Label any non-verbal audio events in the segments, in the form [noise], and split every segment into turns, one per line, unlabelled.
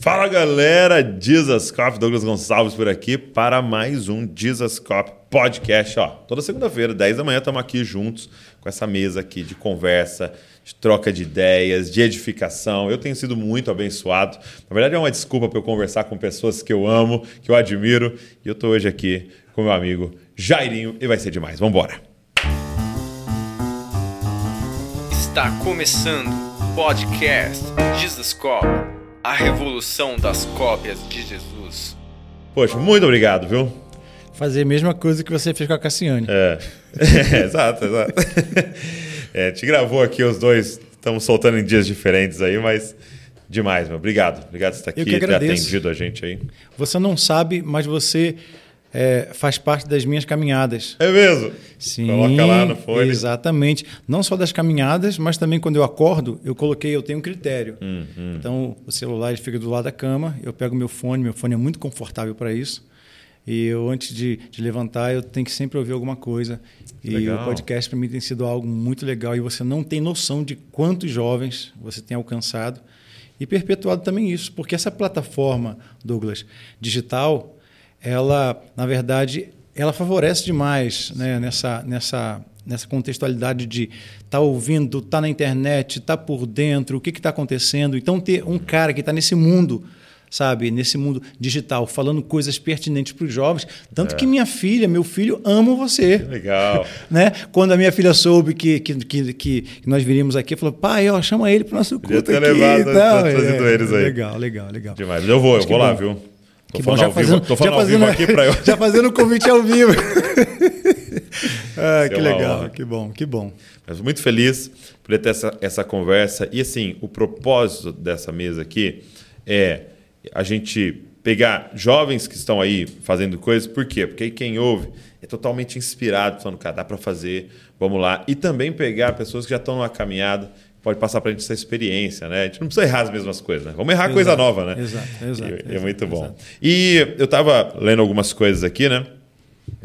Fala galera, Jesus Cop, Douglas Gonçalves por aqui para mais um Jesus Cop Podcast. Ó, toda segunda-feira, 10 da manhã, estamos aqui juntos com essa mesa aqui de conversa, de troca de ideias, de edificação. Eu tenho sido muito abençoado. Na verdade, é uma desculpa para eu conversar com pessoas que eu amo, que eu admiro. E eu estou hoje aqui com meu amigo Jairinho e vai ser demais. Vamos embora.
Está começando o podcast Jesus Cop, a revolução das cópias de Jesus.
Poxa, muito obrigado, viu?
Fazer a mesma coisa que você fez com a Cassiane.
É, é [laughs] exato, exato. É, te gravou aqui os dois, estamos soltando em dias diferentes aí, mas demais, meu. Obrigado. Obrigado por estar aqui,
que
ter atendido a gente aí.
Você não sabe, mas você é, faz parte das minhas caminhadas.
É mesmo?
Sim,
Coloca lá no fone.
Exatamente. Não só das caminhadas, mas também quando eu acordo, eu coloquei, eu tenho um critério.
Hum,
Então, o celular ele fica do lado da cama, eu pego meu fone, meu fone é muito confortável para isso. E eu, antes de, de levantar, eu tenho que sempre ouvir alguma coisa. E
Legal.
o podcast para mim tem sido algo muito legal. E você não tem noção de quantos jovens você tem alcançado e perpetuado também isso. Porque essa plataforma, Douglas, digital, ela, na verdade, ela favorece demais né, nessa, nessa, nessa contextualidade de estar tá ouvindo, estar tá na internet, estar tá por dentro, o que está acontecendo. Então, ter um cara que está nesse mundo, sabe, nesse mundo digital, falando coisas pertinentes para os jovens. Tanto
É.
que minha filha, meu filho, amam você.
Legal. [laughs]
Né? Quando a minha filha soube que, que, que, que nós viríamos aqui, falou: pai, ó, chama ele para o nosso
Podia
culto
ter
aqui.
levado,
tal."
ter trazido eles aí.
Legal, legal, legal.
Demais. Eu vou, eu
Mas que
vou lá,
bom.
viu? Tô
Que bom,
falando
já
ao vivo,
fazendo,
falando
já
ao vivo
fazendo,
aqui [laughs] para eu.
já fazendo o convite ao vivo. [laughs] ah, que legal, que bom, que bom.
Mas muito feliz por ter essa, essa conversa. E assim, o propósito dessa mesa aqui é a gente pegar jovens que estão aí fazendo coisas. Por quê? Porque aí quem ouve é totalmente inspirado, falando, cara, dá para fazer, vamos lá. E também pegar pessoas que já estão numa caminhada, pode passar para a gente essa experiência, né? A gente não precisa errar as mesmas coisas, né? Vamos errar coisa
Exato,
nova, né?
exato, exato,
E- é
exato,
muito bom.
exato.
E eu estava lendo algumas coisas aqui, né?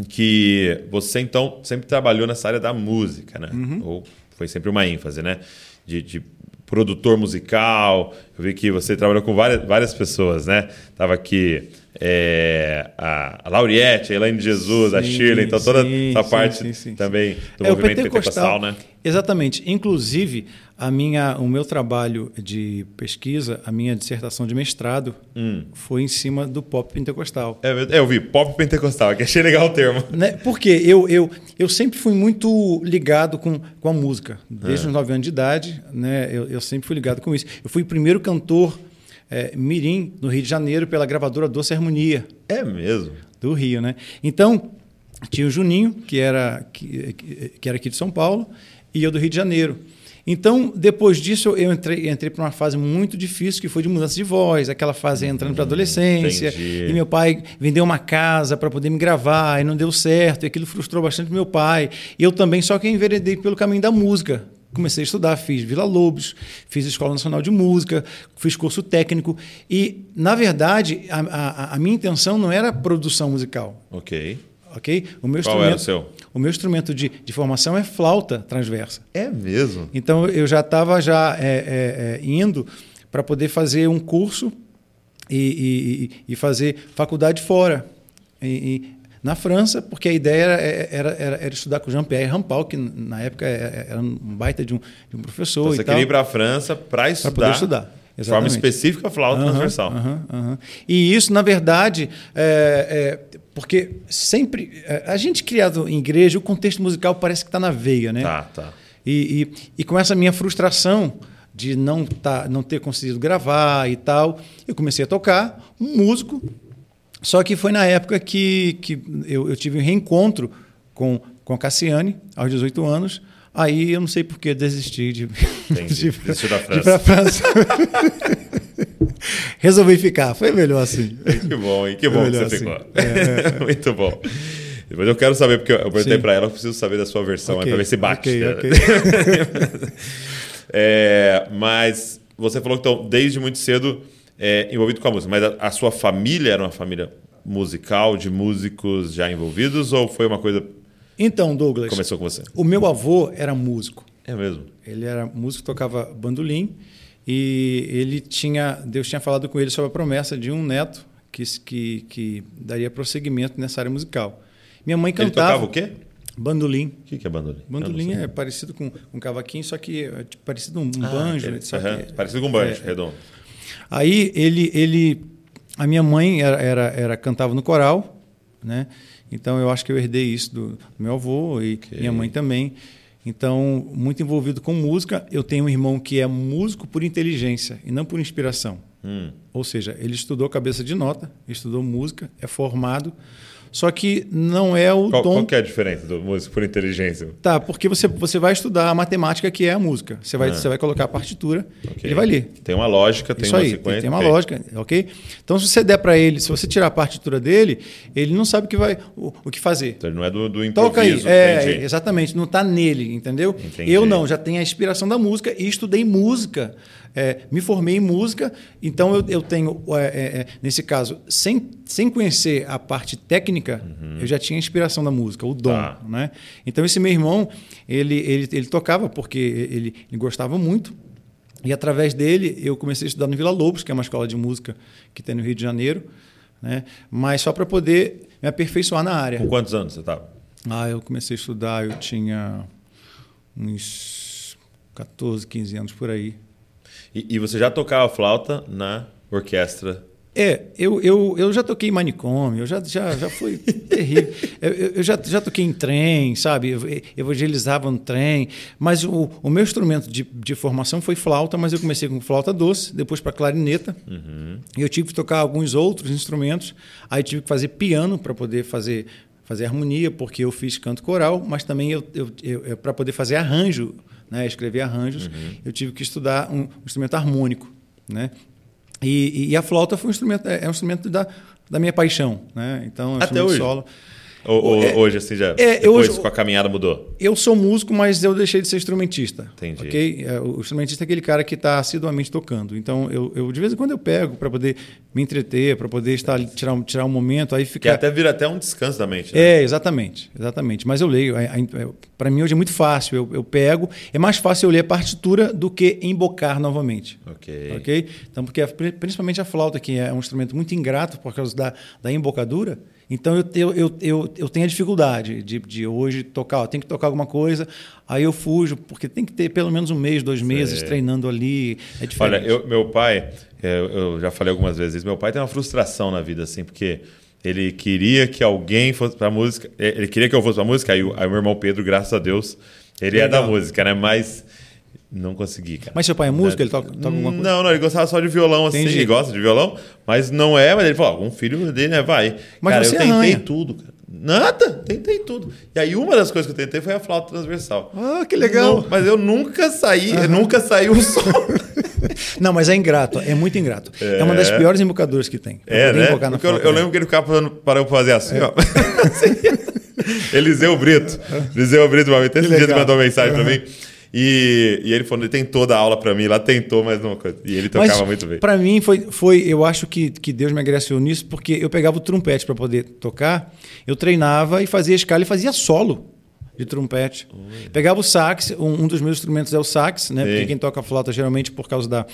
que você então sempre trabalhou nessa área da música, né?
Uhum.
Ou foi sempre uma ênfase, né? De, de produtor musical. Eu vi que você trabalhou com várias, várias pessoas, né? Tava aqui é, a, a Lauriette, a Elaine de Jesus, a
Sim,
Shirley, então toda
sim,
essa parte
sim,
também do
É,
movimento pentecostal, né?
Exatamente. Inclusive, a minha, o meu trabalho de pesquisa, a minha dissertação de mestrado,
Hum.
foi em cima do pop pentecostal.
É, eu- eu vi, pop pentecostal, que achei legal o termo.
Né? Porque eu, eu, eu sempre fui muito ligado com, com a música. Desde
É.
os 9 anos de idade, né? eu, eu sempre fui ligado com isso. Eu fui o primeiro cantor eh, mirim no Rio de Janeiro pela gravadora Doce Harmonia,
É mesmo.
do Rio. Né? Então, tinha o Juninho, que era, que, que- era aqui de São Paulo, e eu do Rio de Janeiro. Então, depois disso, eu entrei, entrei para uma fase muito difícil, que foi de mudança de voz, aquela fase entrando para a adolescência.
entendi.
E meu pai vendeu uma casa para poder me gravar, e não deu certo, e aquilo frustrou bastante meu pai. E eu também, só que enveredei pelo caminho da música. Comecei a estudar, fiz Vila Lobos, fiz Escola Nacional de Música, fiz curso técnico. E, na verdade, a, a- a minha intenção não era produção musical.
Ok.
Ok? O meu
Qual era o seu?
O meu instrumento de, de formação é flauta transversa.
É mesmo.
Então eu já estava já é, é, é, indo para poder fazer um curso e, e- e- fazer faculdade fora, e- na França, porque a ideia era, era, era- estudar com Jean-Pierre Rampal, que na época é- era um baita de um, de um professor.
Então, você queria ir para a França para estudar.
poder estudar,
De forma específica, flauta
Aham,
transversal.
aham, aham. E isso, na verdade, é, é, porque sempre. é, a gente criado em igreja, o contexto musical parece que está na veia, né?
Tá, tá.
E, e, e com essa minha frustração de não, tá, não ter conseguido gravar e tal, eu comecei a tocar, um músico. Só que foi na época que, que eu, eu tive um reencontro com, com a Cassiane, aos 18 anos. Aí eu não sei por que desisti de,
Entendi. [laughs]
de,
Desistiu da
de ir para a França. [laughs] Resolvi ficar, foi melhor assim.
Que bom, hein? Que bom que você
assim.
ficou. [laughs] Muito bom. Depois eu quero saber, porque eu perguntei para ela, eu preciso saber da sua versão
Ok,
para ver se bate.
ok,
né?
ok.
É, mas você falou que então, desde muito cedo é, envolvido com a música, mas a, a sua família era uma família musical, de músicos já envolvidos, ou foi uma coisa
Então, Douglas,
começou com você?
o meu avô era músico.
É mesmo.
Ele era músico, tocava bandolim E ele tinha, Deus tinha falado com ele sobre a promessa de um neto que, que, que daria prosseguimento nessa área musical. Minha mãe cantava.
Ele tocava o quê?
Bandolim.
O que, que é bandolim?
Bandolim é parecido com um cavaquinho, só que é tipo, parecido com um ah, banjo.
Só uhum. que, parecido com um banjo, é, redondo.
Aí ele, ele, a minha mãe era, era, era, cantava no coral, né? Então eu acho que eu herdei isso do, do meu avô e okay. minha mãe também. Então, muito envolvido com música. Eu tenho um irmão que é músico por inteligência e não por inspiração. Hum. Ou seja, ele estudou cabeça de nota, estudou música, é formado, só que não é o
qual,
tom.
Qual que é a diferença do músico por inteligência?
Tá, porque você, você vai estudar a matemática que é a música. Você vai, ah. você vai colocar a partitura, okay. ele vai ler.
Tem uma lógica, tem
Isso
uma
aí,
sequência.
Tem, uma okay. lógica, ok? Então, se você der para ele, se você tirar a partitura dele, ele não sabe o que, vai, o, o que fazer.
Então, ele não é do, do improviso.
Toca aí. É, exatamente, não está nele, entendeu? Entendi. Eu não, já tenho a inspiração da música e estudei música é, me formei em música, então eu, eu tenho, é, é, é, nesse caso, sem, sem conhecer a parte técnica, uhum. eu já tinha a inspiração da música, o dom. Tá. Né? Então, esse meu irmão, ele, ele, ele tocava porque ele, ele gostava muito. E através dele, eu comecei a estudar no Vila Lobos, que é uma escola de música que tem no Rio de Janeiro, né? mas só para poder me aperfeiçoar na área.
Com quantos anos você estava?
Ah, eu comecei a estudar, eu tinha uns 14, 15 anos por aí.
E, e, você já tocava flauta na orquestra?
É, eu, eu, eu já toquei em manicômio, eu já, já, já fui [laughs] terrível. Eu, eu, já, já toquei em trem, sabe? Eu evangelizava no trem. Mas o, o meu instrumento de, de formação foi flauta, mas eu comecei com flauta doce, depois para clarineta. Uhum. E eu tive que tocar alguns outros instrumentos. Aí tive que fazer piano para poder fazer fazer harmonia, porque eu fiz canto coral, mas também eu, eu, eu para poder fazer arranjo né, escrever arranjos, uhum. eu tive que estudar um, instrumento harmônico, né? E, e, a flauta foi um instrumento, é, é um instrumento da, da minha paixão, né? Então, é
Até hoje.
solo.
Ou, ou é, hoje, assim, já é, depois hoje, com a caminhada mudou?
Eu sou músico, mas eu deixei de ser instrumentista.
Entendi.
Okay? É, o instrumentista é aquele cara que está assiduamente tocando. Então, eu, eu, de vez em quando eu pego para poder me entreter, para poder estar tirar, tirar um momento, aí fica... Que
até vira até um descanso da mente. Né?
É, exatamente. exatamente. Mas eu leio. Para mim, hoje é muito fácil. Eu, eu pego... É mais fácil eu ler a partitura do que embocar novamente.
Ok.
Ok? Então, porque principalmente a flauta, que é um instrumento muito ingrato por causa da, da embocadura, então eu, eu, eu, eu, eu tenho a dificuldade de, de hoje tocar, eu tenho que tocar alguma coisa, aí eu fujo, porque tem que ter pelo menos um mês, dois meses Sei. treinando ali. É diferente.
Olha, eu, meu pai, é, eu já falei algumas vezes, meu pai tem uma frustração na vida, assim, porque ele queria que alguém fosse para música, é, ele queria que eu fosse para música, aí, aí o meu irmão Pedro, graças a Deus, ele Legal. é da música, né? Mas não consegui, cara.
Mas seu pai é músico? Ele toca, toca alguma coisa?
Não, não, ele gostava só de violão, assim. Entendi. Ele gosta de violão, mas não é. Mas ele falou, algum filho dele, né? Vai.
Mas
cara,
você
eu tentei
arranha.
tudo, cara. Nada, tentei tudo. E aí uma das coisas que eu tentei foi a flauta transversal.
Ah, que legal.
Não, mas eu nunca saí, uhum. nunca saiu o som. [laughs]
não, mas é ingrato, é muito ingrato. É, é uma das piores embocadoras que tem.
É, né? Porque eu, eu, lembro que ele ficava para eu fazer assim, é. ó. [laughs] [laughs] Eliseu Brito. Eliseu Brito, uma vez, esse dia mandou mensagem uhum. para mim. E, e ele falou, ele tentou dar aula para mim, lá tentou, mas não. E ele tocava mas, muito bem.
Para mim foi, foi, eu acho que, que Deus me agraciou nisso, porque eu pegava o trompete para poder tocar, eu treinava e fazia escala e fazia solo de trompete. Pegava o sax, um, um, dos meus instrumentos é o sax, né? Sim. Porque quem toca flauta geralmente por causa da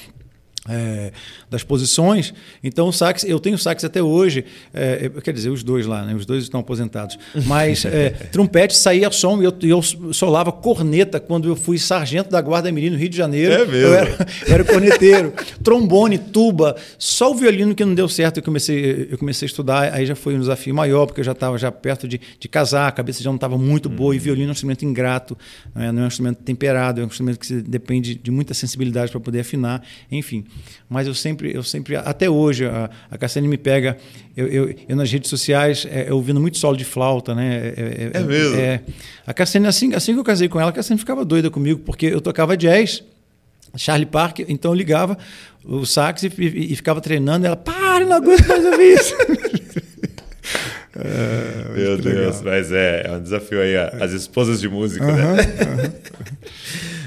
é, das posições. Então, o sax, eu tenho sax até hoje, é, quer dizer, os dois lá, né? os dois estão aposentados. Mas é, [laughs] trompete saía som e eu, eu solava corneta quando eu fui sargento da Guarda Mirim no Rio de Janeiro.
É mesmo?
Eu era, [laughs] era corneteiro. Trombone, tuba, só o violino que não deu certo. Eu comecei, eu comecei a estudar, aí já foi um desafio maior, porque eu já estava já perto de, de casar, a cabeça já não estava muito boa, e violino é um instrumento ingrato, né? não é um instrumento temperado, é um instrumento que depende de muita sensibilidade para poder afinar, enfim. Mas eu sempre, eu sempre até hoje, a, a Cassiane me pega, eu, eu, eu, nas redes sociais, é, ouvindo muito solo de flauta, né?
É, é, é mesmo?
É, a Cassiane, assim, assim que eu casei com ela, a Cassiane ficava doida comigo, porque eu tocava jazz, Charlie Parker, então eu ligava o sax e, e, e ficava treinando, ela, para, não aguento mais ouvir isso. [laughs]
É, Meu Deus, legal. mas é, é um desafio aí, as esposas de música, uh -huh, né? Uh [laughs] -huh.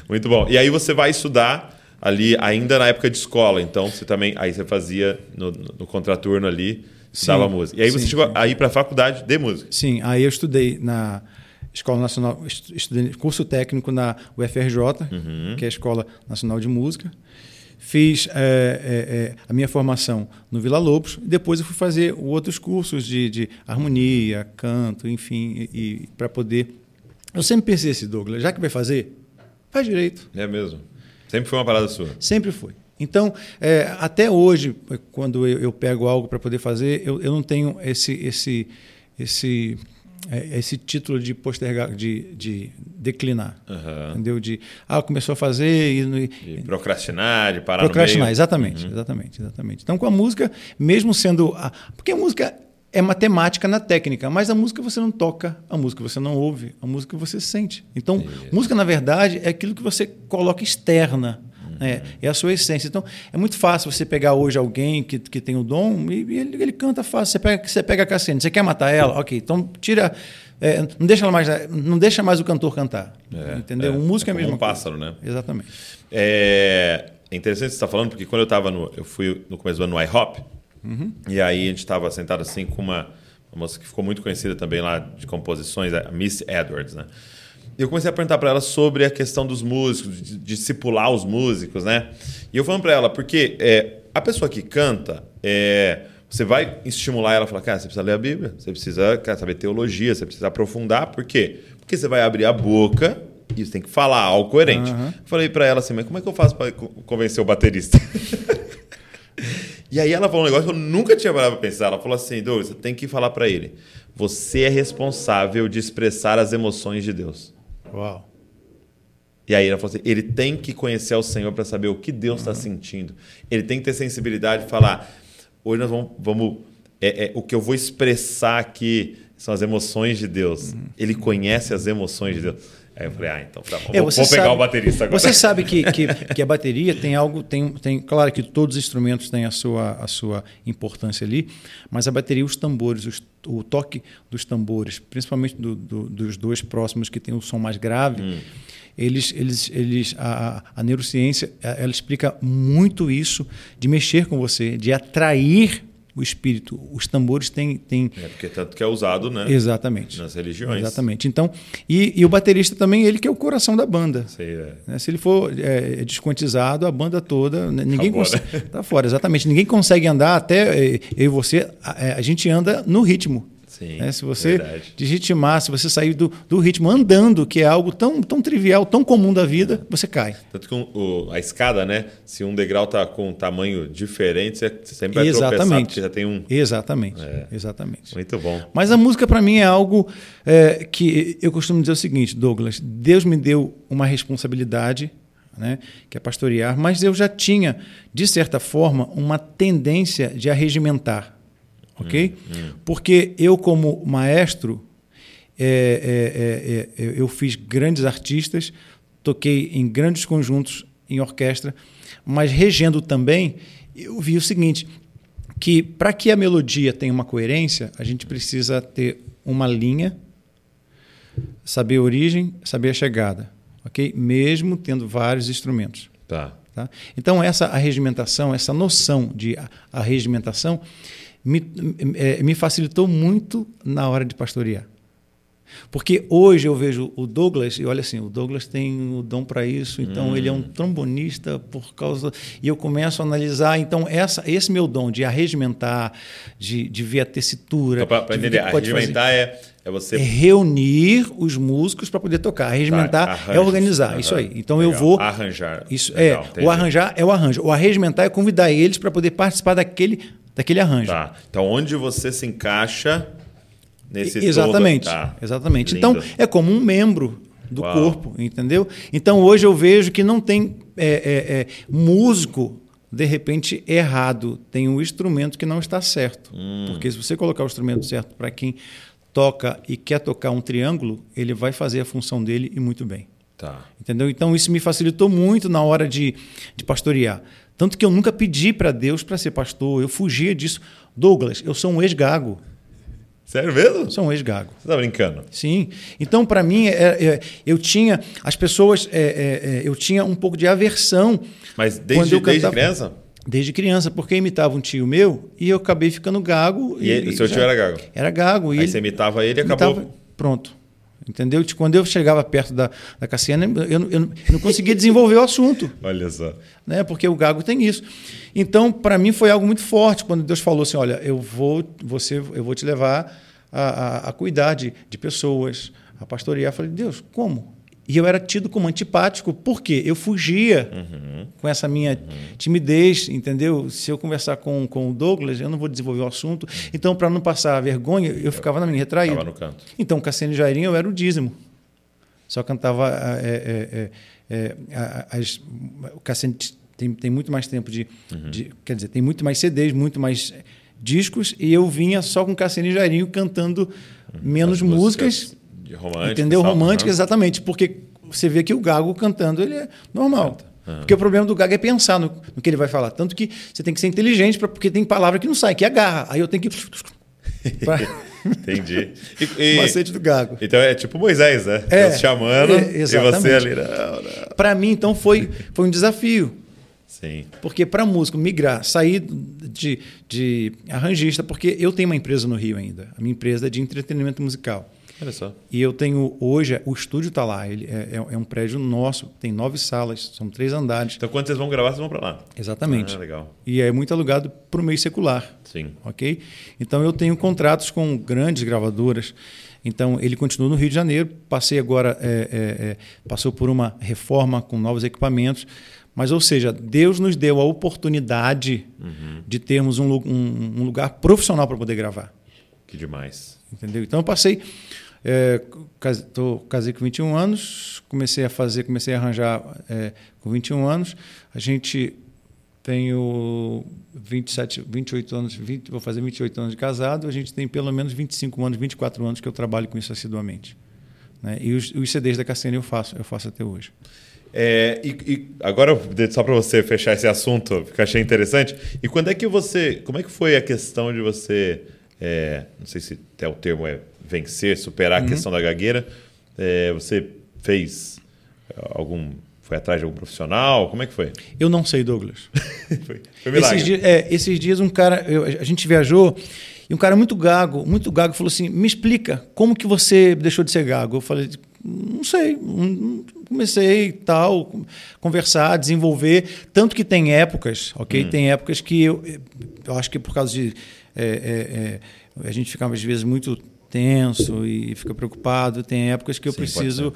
Muito bom. E aí você vai estudar ali ainda na época de escola. Então você também aí você fazia no, no contraturno ali, estudava música. E aí você sim, chegou sim. a ir para a faculdade de música.
Sim, aí eu estudei na Escola Nacional, estudei curso técnico na UFRJ, uhum. que é a Escola Nacional de Música. fiz é, é, a minha formação no Vila Lobos, depois eu fui fazer outros cursos de, de harmonia, canto, enfim, e, e para poder. Eu sempre pensei assim, Douglas, já que vai fazer, faz direito.
É mesmo. Sempre foi uma parada sua.
Sempre foi. Então, é, até hoje, quando eu, eu pego algo para poder fazer, eu, eu não tenho esse, esse, esse é, esse título de postergar, de, de declinar,
Aham.
entendeu? De ah começou a fazer e,
De procrastinar, de parar
procrastinar, exatamente, exatamente, exatamente. Então com a música, mesmo sendo a, porque a música é matemática na técnica, mas a música você não toca, a música você não ouve, a música você sente. Então, música na verdade é aquilo que você coloca externa. né? É a sua essência. Então, é muito fácil você pegar hoje alguém que, que tem o dom e, e ele, ele canta fácil. Você pega, você pega a Cassiane, você quer matar ela? Ok, então tira. é, não, deixa mais, não deixa mais o cantor cantar.
É,
entendeu?
é.
O músico é,
É
mesma
um pássaro, né?
Exatamente.
É, é interessante você estar falando, porque quando eu estava no. Eu fui no começo do ano no iHop, e aí a gente estava sentado assim com uma, uma moça que ficou muito conhecida também lá de composições, a Miss Edwards, né? E eu comecei a perguntar para ela sobre a questão dos músicos, de discipular os músicos, né? E eu falando para ela, porque é, a pessoa que canta, é, você vai estimular ela a falar, cara, você precisa ler a Bíblia, você precisa cara, saber teologia, você precisa aprofundar, por quê? Porque você vai abrir a boca e você tem que falar algo coerente.
Aham.
Falei para ela assim, mas como é que eu faço para convencer o baterista? [laughs] e aí ela falou um negócio que eu nunca tinha parado pra pensar. Ela falou assim, Douglas, você tem que falar para ele. Você é responsável de expressar as emoções de Deus.
Uau.
E aí ela falou assim, ele tem que conhecer o Senhor para saber o que Deus está sentindo. Ele tem que ter sensibilidade de falar, hoje nós vamos... vamos é, é, o que eu vou expressar aqui são as emoções de Deus. Ele conhece as emoções de Deus. Aí eu falei, ah, então tá bom.
É,
vou, vou pegar
sabe-
o baterista agora.
Você sabe que, que, que a bateria tem algo, tem, tem, claro que todos os instrumentos têm a sua, a sua importância ali, mas a bateria, os tambores, os- o toque dos tambores, principalmente do- do- dos dois próximos que tem o som mais grave,
Hum.
eles, eles, eles, a, a- neurociência, ela explica muito isso de mexer com você, de atrair o espírito. Os tambores têm, têm
É porque tanto que é usado, né?
exatamente,
Nas religiões.
exatamente. Então, e, e o baterista também, ele que é o coração da banda.
Sei, é.
Né? Se ele for é, desquantizado, a banda toda, né, ninguém
fora.
consegue. Tá fora, exatamente. Ninguém consegue andar, até é, eu e você, a, é, a gente anda no ritmo.
Sim,
né? Se você
verdade.
desritimar, se você sair do, do ritmo andando, que é algo tão, tão trivial, tão comum da vida, você cai.
Tanto que o- a escada, né? Se um degrau tá com um tamanho diferente, você, sempre vai tropeçar,
Exatamente.
porque já tem um...
Exatamente.
É.
Exatamente.
Muito bom.
Mas a música para mim é algo é, que eu costumo dizer o seguinte, Douglas, Deus me deu uma responsabilidade, né, que é pastorear, mas eu já tinha, de certa forma, uma tendência de arregimentar, ok? Porque eu como maestro, é, é, é, é, eu fiz grandes artistas, toquei em grandes conjuntos, em orquestra, mas regendo também, eu vi o seguinte, que para que a melodia tenha uma coerência, a gente precisa ter uma linha, saber a origem, saber a chegada, ok? Mesmo tendo vários instrumentos.
Tá.
Tá? Então, essa arregimentação, essa noção de a- arregimentação, me, eh, me facilitou muito na hora de pastorear. Porque hoje eu vejo o Douglas, e olha assim, o Douglas tem o dom para isso, então ele é um trombonista por causa. E eu começo a analisar, então, essa, esse meu dom de arregimentar, de, de ver a tessitura.
Então, para entender, arregimentar é, é você...
É reunir os músicos para poder tocar. Arregimentar
Tá,
é organizar, isso aí. Então eu
Legal.
vou.
Arranjar.
Isso
Legal,
é.
entendi.
O arranjar é o arranjo. O arregimentar é convidar eles para poder participar daquele, daquele arranjo.
Tá. Então, onde você se encaixa nesse todo-
exatamente.
Tá.
Exatamente.
Lindo.
Então é como um membro do
Uau.
corpo, entendeu? Então hoje eu vejo que não tem é, é, é, músico de repente errado, tem um instrumento que não está certo.
Hum.
Porque se você colocar o instrumento certo para quem toca e quer tocar um triângulo, ele vai fazer a função dele e muito bem.
Tá.
Entendeu? Então isso me facilitou muito na hora de, de pastorear. Tanto que eu nunca pedi para Deus para ser pastor, eu fugia disso. Douglas, eu sou um ex-gago.
Sério mesmo?
Sou um ex-gago.
Você tá brincando?
Sim. Então, para mim, é- é- eu tinha. As pessoas. é, é, é, eu tinha um pouco de aversão
Mas desde, desde criança?
desde criança, porque imitava um tio meu e eu acabei ficando gago.
E ele- o seu
já-
tio era gago?
Era gago. E
Aí
ele
você imitava ele e acabou...
imitava- Pronto. Entendeu? Quando eu chegava perto da, da Cassiana, eu, eu, eu não conseguia desenvolver o assunto. [laughs]
Olha só.
Né? Porque o gago tem isso. Então, para mim, foi algo muito forte quando Deus falou assim: olha, eu vou, você, eu vou te levar a, a, a cuidar de, de pessoas, a pastorear. Eu falei, Deus, como? E eu era tido como antipático, porque eu fugia uhum. com essa minha uhum. timidez, entendeu? Se eu conversar com, com o Douglas, eu não vou desenvolver o assunto. Uhum. Então, para não passar vergonha, eu ficava na minha retraída.
Ficava no canto.
Então, Cassiano e Jairinho, eu era o dízimo. Só cantava. É, é, é, as, o Cassiano tem, tem muito mais tempo de, uhum. de, Quer dizer, tem muito mais CDs, muito mais discos, e eu vinha só com Cassiano e Jairinho cantando menos músicas, músicas
romântica.
Entendeu? Romântica, exatamente. Porque você vê que o gago cantando, ele é normal. Uhum. Porque o problema do gago é pensar no, no, que ele vai falar. Tanto que você tem que ser inteligente, pra, porque tem palavra que não sai, que agarra. Aí eu tenho que. [laughs]
pra... Entendi.
E, e, [laughs] Macete do gago.
Então é tipo Moisés, né? É, Deus chamando é, e você ali.
Para mim, então, foi, foi um desafio.
Sim.
Porque para músico migrar, sair de, de arranjista, porque eu tenho uma empresa no Rio ainda. A minha empresa é de entretenimento musical.
Olha só.
E eu tenho hoje, o estúdio está lá, ele é, é, é, um prédio nosso, tem nove salas, são três andares.
Então quando vocês vão gravar, vocês vão para lá?
Exatamente.
Ah, legal.
E é muito alugado para o meio secular.
Sim.
Ok? Então eu tenho contratos com grandes gravadoras. Então ele continua no Rio de Janeiro. Passei agora, é, é, é, passou por uma reforma com novos equipamentos. Mas, ou seja, Deus nos deu a oportunidade uhum. de termos um, um, um lugar profissional para poder gravar.
Que demais.
Entendeu? Então eu passei é, tô, casei com 21 anos, comecei a fazer, comecei a arranjar é, com 21 anos. A gente tenho 27, 28 anos, 20, vou fazer 28 anos de casado. A gente tem pelo menos 25 anos, 24 anos que eu trabalho com isso assiduamente. Né? E os, os CDs da Cassiane eu faço, eu faço até hoje.
É, e, e, agora, só para você fechar esse assunto, que eu achei interessante. E quando é que você. Como é que foi a questão de você. É, não sei se até o termo é vencer, superar uhum. a questão da gagueira. É, você fez algum. Foi atrás de algum profissional? Como é que foi?
Eu não sei, Douglas. [laughs]
foi, foi esses,
dias, é, esses dias um cara. Eu, a gente viajou e um cara muito gago, muito gago, falou assim: me explica como que você deixou de ser gago. Eu falei, não sei, comecei tal, conversar, desenvolver, tanto que tem épocas, ok? Hum. Tem épocas que eu, eu acho que por causa de é, é, é, a gente ficava às vezes muito tenso e fica preocupado. Tem épocas que eu Sim, preciso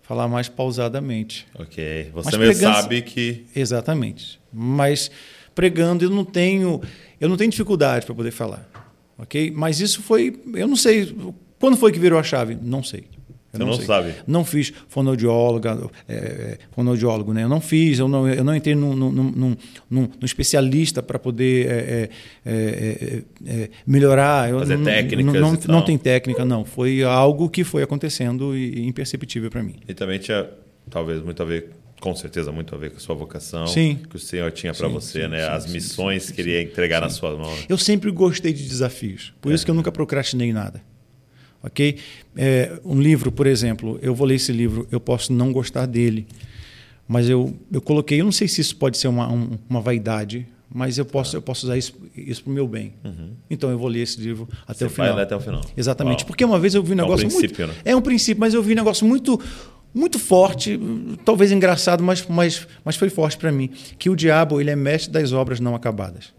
falar mais pausadamente.
Ok. Você mesmo pregando... sabe que.
Exatamente. Mas pregando eu não tenho, eu não tenho dificuldade para poder falar. Ok? Mas isso foi. Eu não sei. Quando foi que virou a chave? Não sei.
Eu Você não, não sabe?
Não fiz fonoaudióloga, é, é, fonoaudiólogo, né? Eu não fiz, eu não, eu não entrei num, num, num, num especialista para poder é, é, é, é melhorar.
Fazer
não,
técnicas
não, não, não tem técnica, não. Foi algo que foi acontecendo e, imperceptível para mim.
E também tinha, talvez, muito a ver com certeza muito a ver com a sua vocação,
sim.
que o Senhor tinha para você, sim, né? Sim, As missões que ele ia entregar nas suas mãos.
Eu sempre gostei de desafios, por isso que eu nunca procrastinei nada ok? É, um livro, por exemplo, eu vou ler esse livro, eu posso não gostar dele, mas eu, eu coloquei, eu não sei se isso pode ser uma, um, uma vaidade, mas eu posso, eu posso usar isso, isso para o meu bem. Uhum. Então eu vou ler esse livro até Você o final.
Vai ler até o final.
Exatamente. Uau. Porque uma vez eu vi um negócio. É um princípio, muito, né? É um princípio, mas eu vi um negócio muito. Muito forte, talvez engraçado, mas, mas, mas foi forte para mim. Que o diabo ele é mestre das obras não acabadas.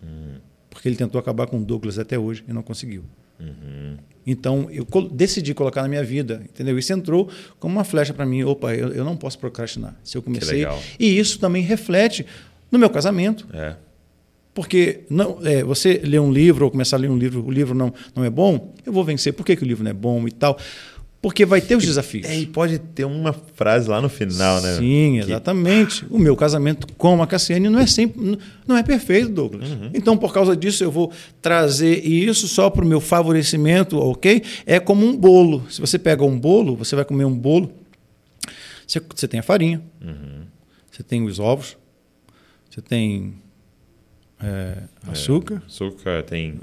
Hum. Porque ele tentou acabar com Douglas até hoje e não conseguiu. Uhum. Então, eu decidi colocar na minha vida, entendeu? Isso entrou como uma flecha para mim. Opa, eu, eu, não posso procrastinar. Se eu comecei. E isso também reflete no meu casamento.
É.
Porque não, é, você ler um livro ou começar a ler um livro, o livro não, não é bom, eu vou vencer. Por que, que o livro não é bom e tal? Porque vai ter os desafios.
É, e pode ter uma frase lá no final, né?
Sim, exatamente. Que... O meu casamento com a Cassiane não é sempre, não é perfeito, Douglas. Uhum. Então, por causa disso, eu vou trazer isso só para o meu favorecimento, ok? É como um bolo. Se você pega um bolo, você vai comer um bolo, você, você tem a farinha, uhum. você tem os ovos, você tem é, açúcar. É,
açúcar, tem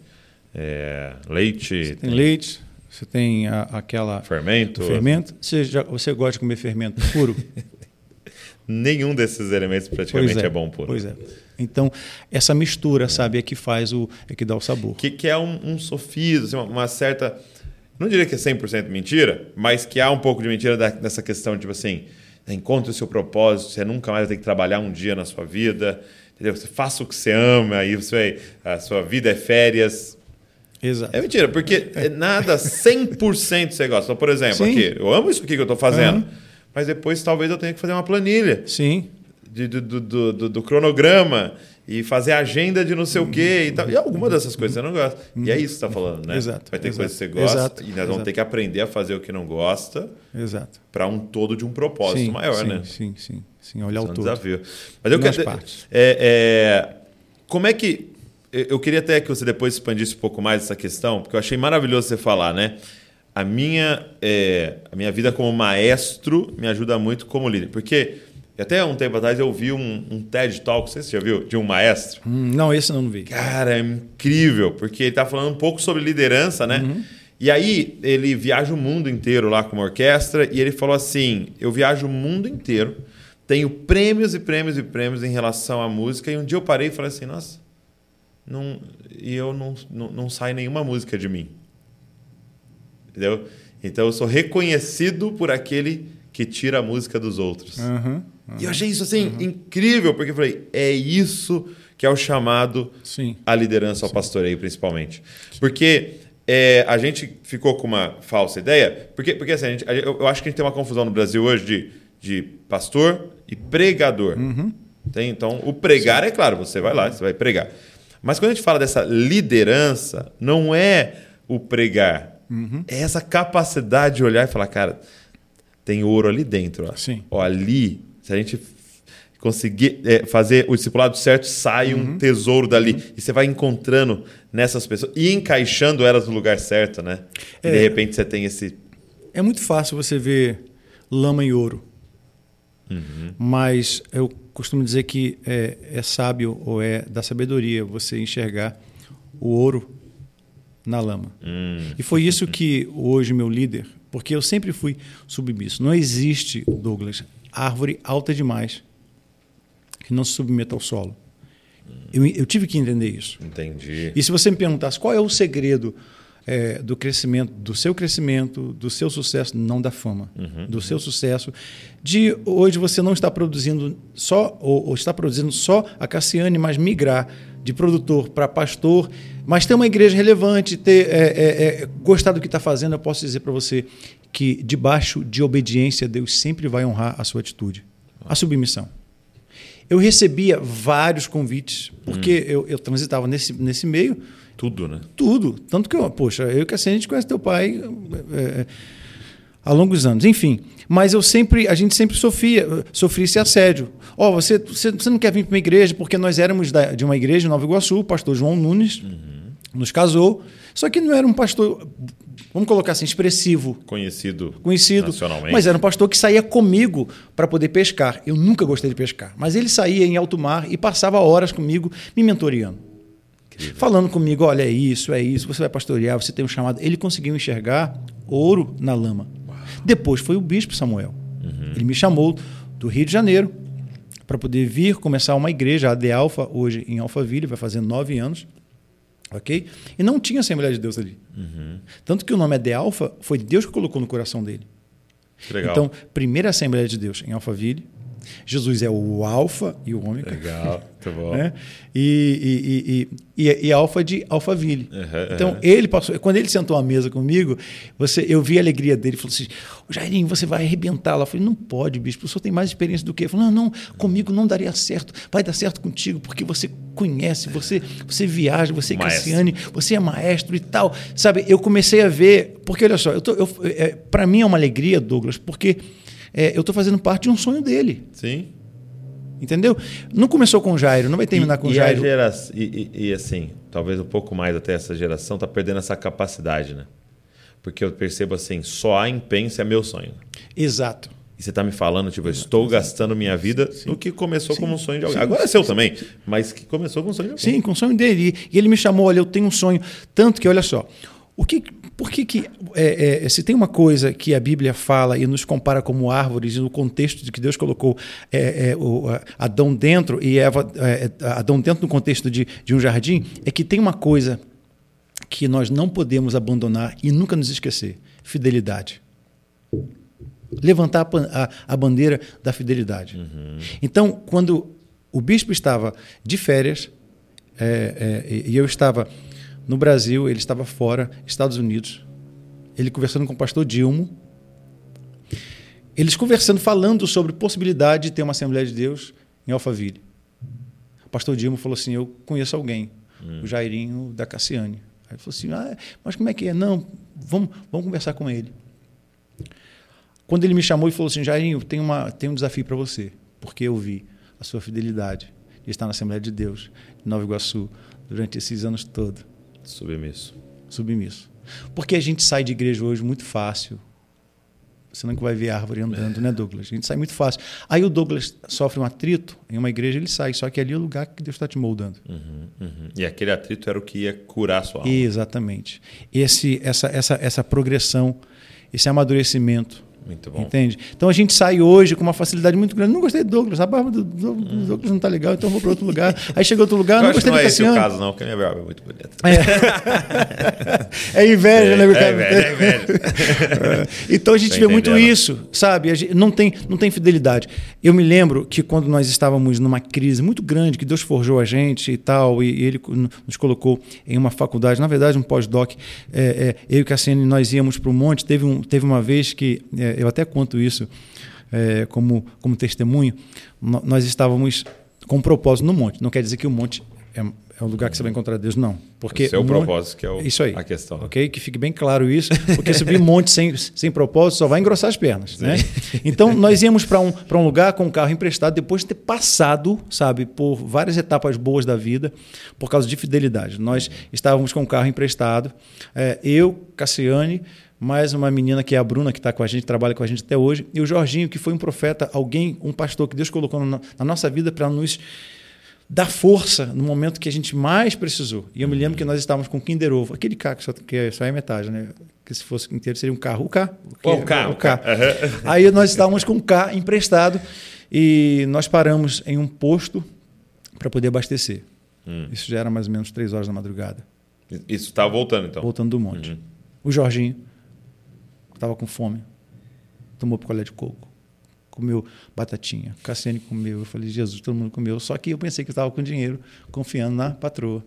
é, leite.
Você tem leite você tem a, aquela.
Fermento?
Fermento. Você, já, você gosta de comer fermento puro? [laughs]
Nenhum desses elementos praticamente é, é, bom puro.
Pois é. Então, essa mistura, sabe, é que faz o. é que dá o sabor.
Que, que é um, um sofismo, assim, uma certa. não diria que é 100% mentira, mas que há um pouco de mentira da, dessa questão, tipo assim, encontre o seu propósito, você nunca mais vai ter que trabalhar um dia na sua vida, entendeu? Você faça o que você ama, aí você, a sua vida é férias.
Exato.
É mentira, porque é nada 100% você gosta. Então, por exemplo,
Sim.
aqui, eu amo isso aqui que eu estou fazendo,
Uhum.
mas depois talvez eu tenha que fazer uma planilha
Sim.
de- do, do, do, do- cronograma e fazer agenda de não sei o quê e tal. E alguma dessas coisas você não gosta. E é isso que você está falando, né?
Exato,
Vai ter
exato,
coisas que você gosta
exato,
e nós vamos
exato.
ter que aprender a fazer o que não gosta
Exato.
para um todo de um propósito
sim,
maior,
sim,
né?
Sim, sim, sim. Olhar
Isso
o
é um
todo.
desafio. Mas eu quero. É, é, como é que. Eu- queria até que você depois expandisse um pouco mais essa questão, porque eu achei maravilhoso você falar, né? A minha, é, a minha vida como maestro me ajuda muito como líder. Porque até um tempo atrás eu vi um, um TED Talk, não sei se você já viu, de um maestro.
Hum, não, esse eu não vi.
Cara, é incrível, porque ele tá falando um pouco sobre liderança, né? E aí ele viaja o mundo inteiro lá com uma orquestra e ele falou assim: eu viajo o mundo inteiro, tenho prêmios e prêmios e prêmios em relação à música. E um dia eu parei e falei assim: nossa, não, e eu não, não, não sai nenhuma música de mim. Entendeu? Então eu sou reconhecido por aquele que tira a música dos outros.
Aham.
E eu achei isso assim incrível, porque eu falei, é isso que é o chamado
Sim.
a liderança ao pastoreio, principalmente. Porque é, a gente ficou com uma falsa ideia, porque, porque assim, a gente- eu, eu acho que a gente tem uma confusão no Brasil hoje de, de pastor e pregador. Tem, então, o pregar é claro, você vai lá, você vai pregar. Mas quando a gente fala dessa liderança, não é o pregar, é essa capacidade de olhar e falar, cara, tem ouro ali dentro. Ó.
Sim.
Ó, ali, se a gente conseguir é, fazer o discipulado certo, sai um tesouro dali. E você vai encontrando nessas pessoas e encaixando elas no lugar certo, né? E de
É.
repente você tem esse.
É muito fácil você ver lama e ouro. Mas eu costumo dizer que é, é sábio ou é da sabedoria você enxergar o ouro na lama. E foi isso que hoje meu líder, porque eu sempre fui submisso. Não existe, Douglas, árvore alta demais que não se submeta ao solo. Eu, eu tive que entender isso.
Entendi.
E se você me perguntasse qual é o segredo é, do crescimento, do seu crescimento, do seu sucesso, não da fama, do seu sucesso, de hoje você não está produzindo só, ou, ou está produzindo só a Cassiane, mas migrar de produtor para pastor, mas ter uma igreja relevante, ter é, é, é, gostar do que está fazendo, eu posso dizer para você que debaixo de obediência, Deus sempre vai honrar a sua atitude, a submissão. Eu recebia vários convites, porque eu, eu transitava nesse, nesse meio,
Tudo, né?
tudo. Tanto que, eu, poxa, eu e a gente conhece teu pai é, há longos anos. Enfim, mas eu sempre, a gente sempre sofria, sofria esse assédio. Ó, você, você, você não quer vir para uma igreja, porque nós éramos da- de uma igreja em Nova Iguaçu, o pastor João Nunes nos casou. Só que não era um pastor, vamos colocar assim, expressivo,
Conhecido,
conhecido,
nacionalmente.
mas era um pastor que saía comigo para poder pescar. Eu nunca gostei de pescar, mas ele saía em alto mar e passava horas comigo me mentoreando. Falando comigo, olha, é isso, é isso, você vai pastorear, você tem um chamado. Ele conseguiu enxergar ouro na lama. Depois foi o bispo Samuel. Ele me chamou do Rio de Janeiro para poder vir começar uma igreja, a De Alfa, hoje em Alphaville, vai fazer nove anos. Ok? E não tinha Assembleia de Deus ali. Tanto que o nome é De Alfa, foi Deus que colocou no coração dele.
Legal.
Então, primeira Assembleia de Deus em Alphaville. Jesus é o Alfa e o Ômega.
legal, muito bom.
Né? E, e, e, e, Alfa de Alphaville.
Uhum,
então,
uhum.
ele passou. Quando ele sentou à mesa comigo, você, eu vi a alegria dele. Ele falou assim: "Ô, Jairinho, você vai arrebentar lá. Eu falei: não pode, bispo, o senhor tem mais experiência do que eu. Ele falou: não, não, comigo não daria certo. Vai dar certo contigo, porque você conhece, você, você viaja, você é. Cassiane, você é maestro e tal. Sabe, eu comecei a ver. Porque olha só, eu eu, é, para mim é uma alegria, Douglas, porque é, eu estou fazendo parte de um sonho dele.
Sim.
Entendeu? Não começou com o Jairo, não vai terminar
e,
com o
a
Jairo.
gera- e, e- e, assim, talvez um pouco mais até essa geração tá perdendo essa capacidade, né? Porque eu percebo assim, só empenho se é meu sonho.
Exato.
E você tá me falando, tipo, eu estou gastando minha vida no que começou como um sonho de alguém. Agora é seu também, mas que começou com um sonho de alguém.
Sim, com o sonho dele. E ele me chamou, olha, eu tenho um sonho. Tanto que, olha só, o que, por que, que é, é, se tem uma coisa que a Bíblia fala e nos compara como árvores, e no contexto de que Deus colocou é, é, o, Adão dentro e Eva, é, Adão dentro no contexto de, de um jardim, é que tem uma coisa que nós não podemos abandonar e nunca nos esquecer: fidelidade. Levantar a, a- a bandeira da fidelidade. Então, quando o bispo estava de férias, é, é, e eu estava no Brasil, ele estava fora, Estados Unidos, ele conversando com o pastor Dilmo, eles conversando, falando sobre possibilidade de ter uma Assembleia de Deus em Alphaville. O pastor Dilma falou assim: Eu conheço alguém, o Jairinho da Cassiane. Aí ele falou assim: ah, Mas como é que é? Não, vamos, vamos conversar com ele. Quando ele me chamou e falou assim: Jairinho, tem, uma, tem um desafio para você, porque eu vi a sua fidelidade de estar na Assembleia de Deus, de Nova Iguaçu, durante esses anos todos
Submisso.
submisso. Porque a gente sai de igreja hoje muito fácil. Você nunca vai ver árvore andando, né, Douglas? A gente sai muito fácil. Aí o Douglas sofre um atrito em uma igreja, ele sai. Só que ali é o lugar que Deus está te moldando.
Uhum, uhum. E aquele atrito era o que ia curar a sua alma.
Exatamente. Esse, essa, essa, essa progressão, esse amadurecimento.
Muito bom.
Entende? Então a gente sai hoje com uma facilidade muito grande. Não gostei do Douglas, a barba do, do- do Douglas não está legal, então eu vou para outro lugar. [laughs] Aí chega outro lugar,
Eu
não
acho que
gostei
não
do
é esse o
Cassiano.
caso, não, porque a minha barba é muito bonita.
É [laughs] inveja, né, meu
É
cara?
inveja, é inveja. [laughs]
Então a gente
Tô
vê muito isso, sabe? A gente não tem, não tem fidelidade. Eu me lembro que quando nós estávamos numa crise muito grande, que Deus forjou a gente e tal, e Ele nos colocou em uma faculdade, na verdade, um pós-doc, é, é, eu e Cassiane, nós íamos para o monte. Teve, um, teve uma vez que, é, eu até conto isso é, como, como testemunho, nós estávamos com um propósito no monte. Não quer dizer que o monte é, é o lugar que você vai encontrar Deus, não. Porque
o seu
monte-
propósito que é o-
isso aí.
a questão.
Ok? Que fique bem claro isso, porque subir monte sem, sem propósito só vai engrossar as pernas. Né? Então, nós íamos para um, pra um lugar com um carro emprestado depois de ter passado, sabe, por várias etapas boas da vida, por causa de fidelidade. Nós estávamos com um carro emprestado, é, eu, Cassiane, mais uma menina que é a Bruna, que está com a gente, trabalha com a gente até hoje, e o Jorginho, que foi um profeta, alguém, um pastor que Deus colocou na, na nossa vida para nos dar força no momento que a gente mais precisou. E eu me lembro que nós estávamos com o Kinder Ovo, aquele carro que só, que é- só é metade, né? Que se fosse inteiro seria um carro. O K.
o K,
O K. Aí nós estávamos com o K emprestado e nós paramos em um posto para poder abastecer.
Hum.
Isso já era mais ou menos três horas da madrugada,
Isso estava voltando, então.
voltando do monte.
Uhum.
O Jorginho estava com fome, tomou picolé de coco, comeu batatinha, Cassiane comeu. Eu falei, Jesus, todo mundo comeu. Só que eu pensei que estava com dinheiro, confiando na patroa.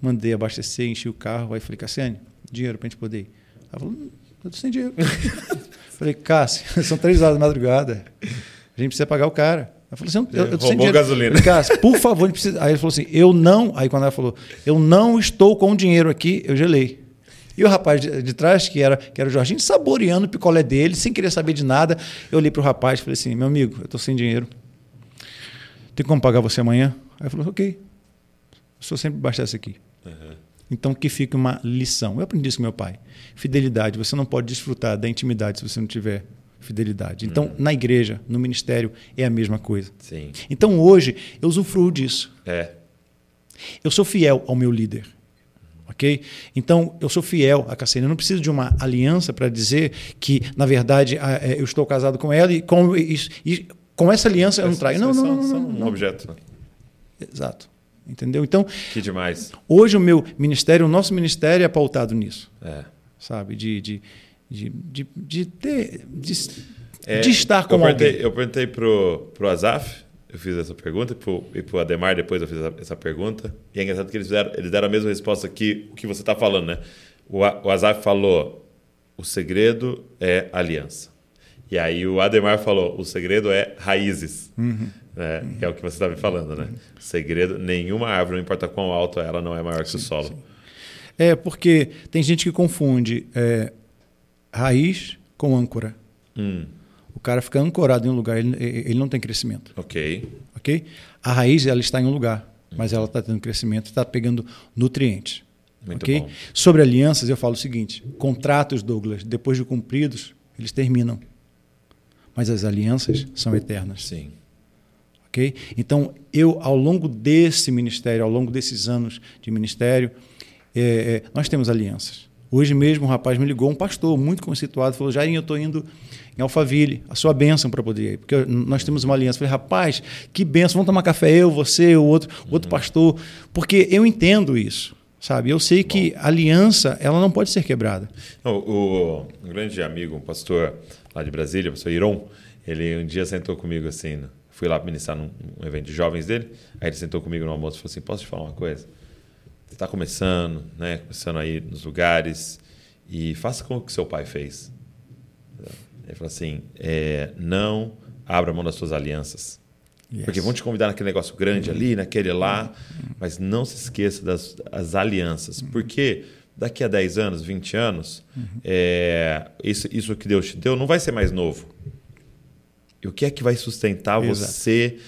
Mandei abastecer, enchi o carro. Aí falei, Cassiane, dinheiro para a gente poder ir. Ela falou, "Hum, eu tô sem dinheiro. [laughs] falei, Cássio, [laughs] são três horas da madrugada. A gente precisa pagar o cara. Ela falou assim, eu, eu tô sem
Roubou
dinheiro.
gasolina.
Falei, por favor, a gente precisa. Aí ele falou assim, eu não. Aí quando ela falou, eu não estou com dinheiro aqui, eu gelei. E o rapaz de, de trás, que era, que era o Jorginho, saboreando o picolé dele, sem querer saber de nada. Eu olhei para o rapaz e falei assim: meu amigo, eu estou sem dinheiro. Tem como pagar você amanhã? Aí ele falou: ok. O senhor sempre abastece aqui. Então que fique uma lição. Eu aprendi isso com meu pai. Fidelidade. Você não pode desfrutar da intimidade se você não tiver fidelidade. Então, na igreja, no ministério, é a mesma coisa.
Sim.
Então, hoje, eu usufruo disso.
É.
Eu sou fiel ao meu líder. Ok? Então, eu sou fiel a Cassiane. Eu não preciso de uma aliança para dizer que, na verdade, é, eu estou casado com ela e com, e, e com essa aliança eu não traio. Não, não,
São-
não, não, não,
um objeto.
Exato. Entendeu? Então,
Que demais.
hoje o meu ministério, o nosso ministério é pautado nisso.
É.
Sabe? De, de, de, de, ter. De,
É,
de estar com
eu perguntei,
alguém.
Eu perguntei pro, pro Azaf, eu fiz essa pergunta, e pro, e pro Ademar depois eu fiz essa, essa pergunta. E é engraçado que eles deram, eles deram a mesma resposta que o que você está falando, né? O, o Azaf falou: o segredo é aliança. E aí o Ademar falou: o segredo é raízes.
Uhum.
né? Que é o que você estava me falando, né? Segredo, nenhuma árvore, não importa quão alto ela, não é maior que o solo.
É porque tem gente que confunde é, raiz com âncora.
Hum,
O cara fica ancorado em um lugar, ele, ele não tem crescimento.
ok.
ok? A raiz ela está em um lugar, mas ela está tendo crescimento, está pegando nutrientes.
Muito
ok?
bom.
Sobre alianças, eu falo o seguinte: contratos, Douglas, depois de cumpridos, eles terminam. Mas as alianças são eternas.
Sim.
ok? Então, eu, ao longo desse ministério, ao longo desses anos de ministério, é, é, nós temos alianças. Hoje mesmo um rapaz me ligou, um pastor muito conceituado, falou: Jairinho, eu estou indo em Alphaville, a sua bênção para poder ir. Porque nós temos uma aliança. Eu falei, rapaz, que bênção, vamos tomar café, eu, você, o outro, o outro pastor. Porque eu entendo isso, sabe? Eu sei que a aliança ela não pode ser quebrada.
O, o, um grande amigo, um pastor lá de Brasília, o pastor Iron, ele um dia sentou comigo assim, né? fui lá ministrar num um evento de jovens dele, aí ele sentou comigo no almoço e falou assim, posso te falar uma coisa? Você está começando, né? Começando aí nos lugares e faça como que seu pai fez. Ele falou assim, é, não abra mão das suas alianças. Yes. Porque vão te convidar naquele negócio grande uhum. ali, naquele lá, uhum. mas não se esqueça das, das alianças. Uhum. Porque daqui a 10 anos, 20 anos, uhum. é, isso, isso que Deus te deu não vai ser mais novo. E o que é que vai sustentar Exato. você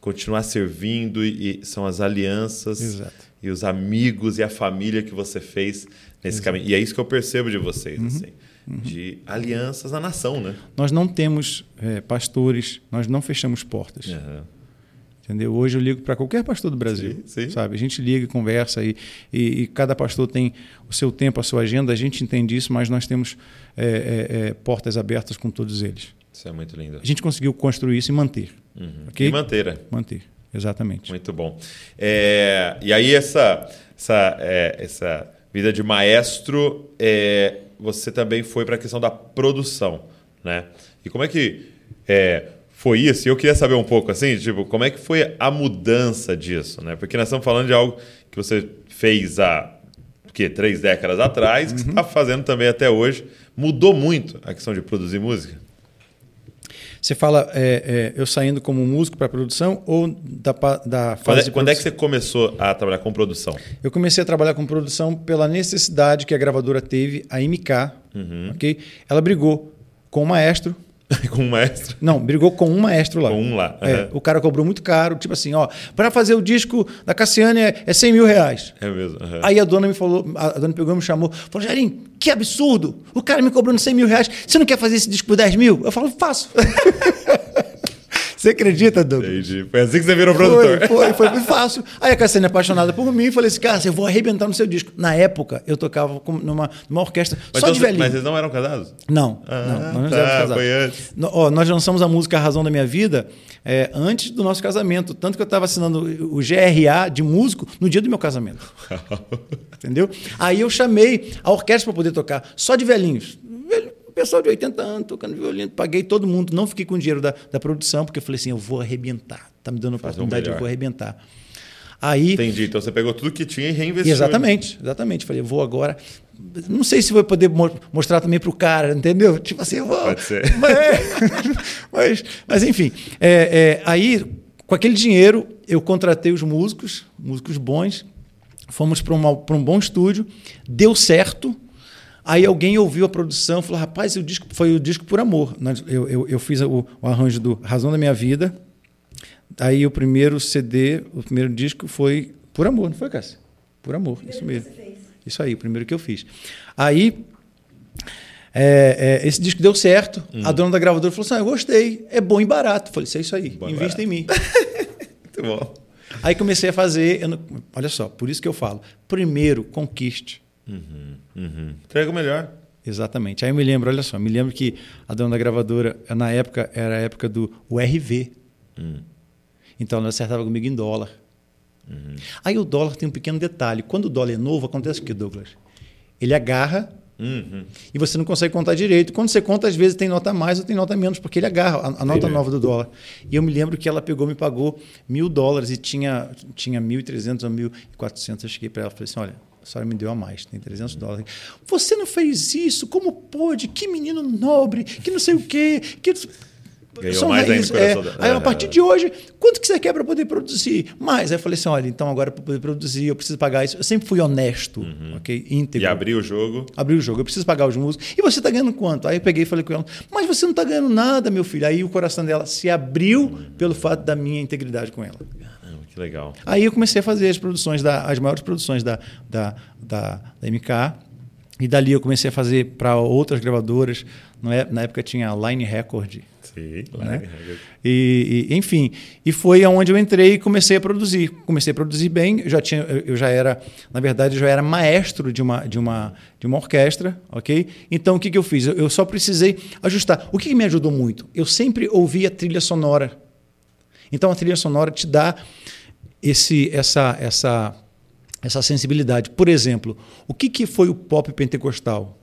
continuar servindo? E, e são as alianças Exato. E os amigos e a família que você fez nesse Exato. caminho. E é isso que eu percebo de vocês, uhum. assim, uhum. de alianças na nação, né?
Nós não temos é, pastores, nós não fechamos portas. Uhum. Entendeu? Hoje eu ligo para qualquer pastor do Brasil, sim, sim. sabe? A gente liga, conversa e, e, e, cada pastor tem o seu tempo, a sua agenda. A gente entende isso, mas nós temos é, é, é portas abertas com todos eles.
Isso é muito lindo.
A gente conseguiu construir isso e manter.
Uhum. Okay? E manter, né?
Manter, exatamente.
Muito bom. É, e aí, essa, essa, é, essa vida de maestro, é, você também foi para a questão da produção, né? E como é que é, foi isso? E eu queria saber um pouco, assim, tipo, como é que foi a mudança disso, né? Porque nós estamos falando de algo que você fez há que, três décadas atrás, uhum. que você está fazendo também até hoje. Mudou muito a questão de produzir música?
Você fala é, é, eu saindo como músico para produção ou da, da
fase quando é, quando é que você começou a trabalhar com produção?
Eu comecei a trabalhar com produção pela necessidade que a gravadora teve, a MK. Uhum. Okay? Ela brigou com o maestro [laughs]
com um maestro?
Não, brigou com um maestro lá.
Com um lá.
Uhum. É, o cara cobrou muito caro, tipo assim, ó, para fazer o disco da Cassiane é, é 100 mil reais.
É mesmo. Uhum.
Aí a dona me falou, a dona pegou e me chamou, falou, Jarim, que absurdo! O cara me cobrando 100 mil reais, você não quer fazer esse disco por 10 mil? Eu falo, faço. [laughs] Você acredita, Douglas?
Entendi. Foi assim que você virou produtor.
Foi, foi, [laughs] foi muito fácil. Aí a Cassiane, apaixonada por mim, falei assim, cara, eu vou arrebentar no seu disco. Na época, eu tocava numa, numa orquestra
mas
só
então,
de velhinho.
Mas eles não eram casados?
Não, ah, não. Nós não tá, éramos casados. Foi antes. No, ó, nós lançamos a música A Razão da Minha Vida é, antes do nosso casamento. Tanto que eu estava assinando o GRA de músico no dia do meu casamento. [laughs] Entendeu? Aí eu chamei a orquestra para poder tocar, só de velhinhos pessoal de 80 anos tocando violino, paguei todo mundo, não fiquei com o dinheiro da, da produção, porque eu falei assim, eu vou arrebentar. Tá me dando a oportunidade, eu vou arrebentar. Aí,
Entendi. Então você pegou tudo que tinha e reinvestiu.
Exatamente, exatamente. Falei, eu vou agora. Não sei se vou poder mostrar também para o cara, entendeu? Tipo assim, eu vou.
Pode ser.
Mas, [laughs] mas, mas enfim. É, é, aí, com aquele dinheiro, eu contratei os músicos, músicos bons, fomos para um bom estúdio, deu certo. Aí alguém ouviu a produção e falou: rapaz, o disco foi o disco por amor. Eu, eu, eu fiz o, o, arranjo do Razão da Minha Vida. Aí o primeiro CD, o primeiro disco foi por amor, não foi, Cássia? Por amor, isso mesmo. Isso aí, o primeiro que eu fiz. Aí é, é, esse disco deu certo. Hum. A dona da gravadora falou assim: ah, eu gostei, é bom e barato. Eu falei: isso é isso aí, bom invista em mim. [laughs]
Muito bom.
Aí comecei a fazer. Não, olha só, por isso que eu falo: primeiro, conquiste.
Uhum, uhum. Entrega o melhor.
Exatamente. Aí eu me lembro, olha só, me lembro que a dona da gravadora, na época, era a época do URV. Hum. Então ela acertava comigo em dólar. Uhum. Aí o dólar tem um pequeno detalhe. Quando o dólar é novo, acontece o que, Douglas? Ele agarra uhum. e você não consegue contar direito. Quando você conta, às vezes tem nota mais ou tem nota menos, porque ele agarra a, a nota nova do dólar. E eu me lembro que ela pegou, me pagou mil dólares e tinha, tinha 1.300 ou 1.400. Eu cheguei para ela e falei assim: olha a senhora me deu a mais, tem 300 dólares. Você não fez isso? Como pôde? Que menino nobre, que não sei o quê. Que...
Ganhou mais ainda
é. Aí, a partir de hoje, quanto que você quer para poder produzir? Mais. Aí eu falei assim, olha, então agora para poder produzir, eu preciso pagar isso. Eu sempre fui honesto, uhum. ok? Íntegro.
E abriu o jogo.
Abriu o jogo. Eu preciso pagar os músicos. E você está ganhando quanto? Aí eu peguei e falei com ela, mas você não está ganhando nada, meu filho. Aí o coração dela se abriu uhum. pelo fato da minha integridade com ela.
Que legal.
Aí eu comecei a fazer as produções, da, as maiores produções da, da, da, da MK. E dali eu comecei a fazer para outras gravadoras. É? Na época tinha a Line Record.
Sim,
né? Line Record. E, e, enfim, e foi aonde eu entrei e comecei a produzir. Comecei a produzir bem. Eu já tinha, eu já era, na verdade, eu já era maestro de uma, de uma, de uma orquestra, ok? Então o que, que eu fiz? Eu, eu só precisei ajustar. O que, que me ajudou muito? Eu sempre ouvia trilha sonora. Então a trilha sonora te dá esse, essa, essa, essa sensibilidade. Por exemplo, o que, que foi o pop pentecostal?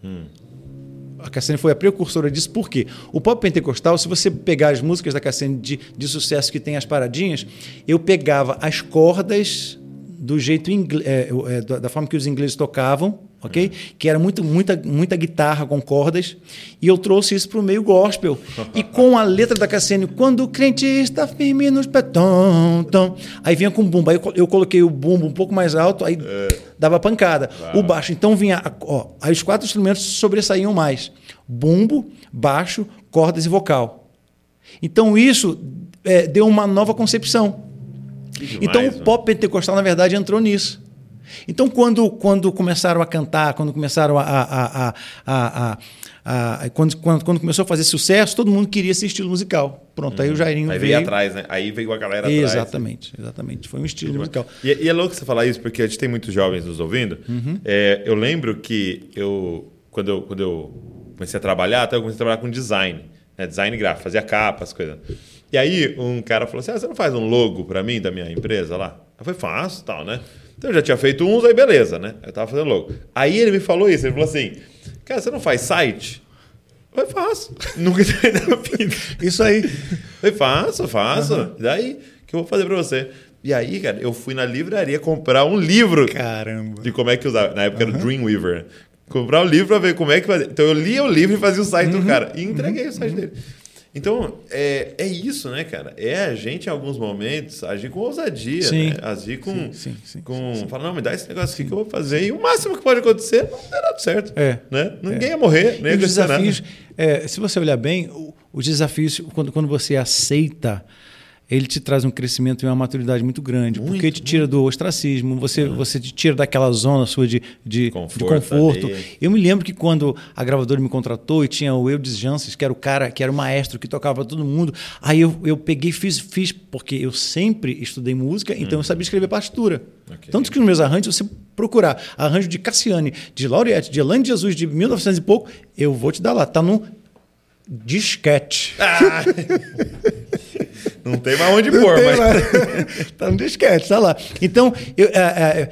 A Cassiane foi a precursora disso, por quê? O pop pentecostal, se você pegar as músicas da Cassiane de, de sucesso que tem as paradinhas, eu pegava as cordas do jeito é, é, da forma que os ingleses tocavam, ok? Que era muito, muita, muita guitarra com cordas, e eu trouxe isso para o meio gospel. E com a letra da Cassiane, quando o crente está firme nos pés, tom, tom. aí vinha com bumbo. Aí eu co- eu coloquei o bumbo um pouco mais alto, aí dava pancada. O baixo, então vinha, ó, aí os quatro instrumentos sobressaíam mais: bumbo, baixo, cordas e vocal. Então isso é, deu uma nova concepção.
Que
Então
demais,
o
né?
pop pentecostal, na verdade, entrou nisso. Então, quando, quando começaram a cantar, quando começaram a. a, a, a, quando, quando, quando começou a fazer sucesso, todo mundo queria esse estilo musical. Pronto, aí o Jairinho
Uhum. Aí
veio.
veio atrás, né? Aí veio a galera atrás.
Exatamente, exatamente. Foi um estilo musical.
E, e é louco você falar isso, porque a gente tem muitos jovens nos ouvindo.
Uhum.
É, eu lembro que eu quando, eu, quando eu comecei a trabalhar, até eu comecei a trabalhar com design, né? design gráfico, fazia capas, coisas. E aí um cara falou assim: ah, você não faz um logo para mim da minha empresa lá? Eu falei, faço tal, né? Então eu já tinha feito uns, aí beleza, né? Eu tava fazendo logo. Aí ele me falou isso, ele falou assim: cara, você não faz site? Eu faço. [laughs] Nunca tinha na vida.
Isso aí.
Falei, faço, faço. Daí que eu vou fazer pra você. E aí, cara, eu fui na livraria comprar um livro
Caramba.
de como é que usava. Na época era o Dreamweaver. né? Comprar um livro pra ver como é que fazia. Então eu lia o livro e fazia o site
Uhum.
do cara. E entreguei o site dele. Então, é, é isso, né, cara? É a gente, em alguns momentos, agir com ousadia,
Sim.
né? Agir com.
Sim, sim, sim,
com Falar, não, me dá esse negócio aqui que eu vou fazer. E o máximo que pode acontecer, não der nada certo.
É.
Né? Ninguém ia morrer, nem ia
os
acontecer nada.
desafios, é, se você olhar bem, o- os desafios, quando, quando você aceita, ele te traz um crescimento e uma maturidade muito grande, porque
Muito,
te tira do ostracismo, você, você te tira daquela zona sua de, de,
Conforto
de conforto. Eu me lembro que quando a gravadora me contratou e tinha o Eudes Janses, que era o cara, que era o maestro, que tocava para todo mundo, aí eu, eu peguei e fiz, fiz, porque eu sempre estudei música, então eu sabia escrever partitura.
Hum. Ok.
Tanto que nos meus arranjos, se você procurar arranjo de Cassiane, de Laureate, de Elaine de Jesus, de 1900 e pouco, eu vou te dar lá. Tá no disquete.
Ah! [laughs] Não tem mais onde pôr, mas. [laughs]
tá no disquete, tá lá. Então,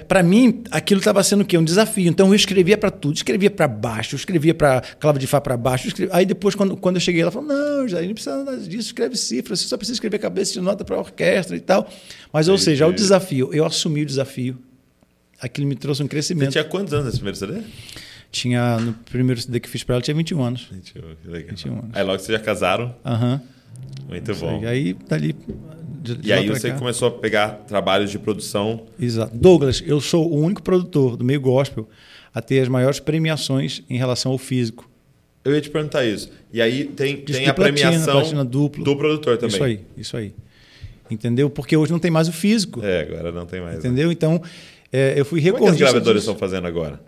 para mim, aquilo estava sendo o quê? Um desafio. Então, eu escrevia para tudo. Escrevia para baixo, escrevia para clave de Fá para baixo. escrevia- Aí depois, quando, quando eu cheguei, ela falou, não, já não precisa nada disso, escreve cifras, você só precisa escrever cabeça de nota para orquestra e tal. Mas, ou seja, o desafio, eu assumi o desafio. Aquilo me trouxe um
Você
crescimento.
tinha quantos anos nesse primeiro CD?
Tinha, no primeiro CD que fiz para ela, tinha 21 anos.
21, que legal.
21 anos.
Aí logo vocês já casaram.
Aham.
Muito bom.
E aí, dali. de- de
E aí
pra
você
cá.
começou a pegar trabalhos de produção.
Exato. Douglas, eu sou o único produtor do meio gospel a ter as maiores premiações em relação ao físico.
Eu ia te perguntar isso. E aí tem,
Disco
tem a
platina,
premiação
platina duplo.
do produtor também.
Isso aí, isso aí. Entendeu? Porque hoje não tem mais o físico.
É, agora não tem mais. né?
Entendeu? Então, é, eu fui
Como é que as gravadoras estão fazendo agora?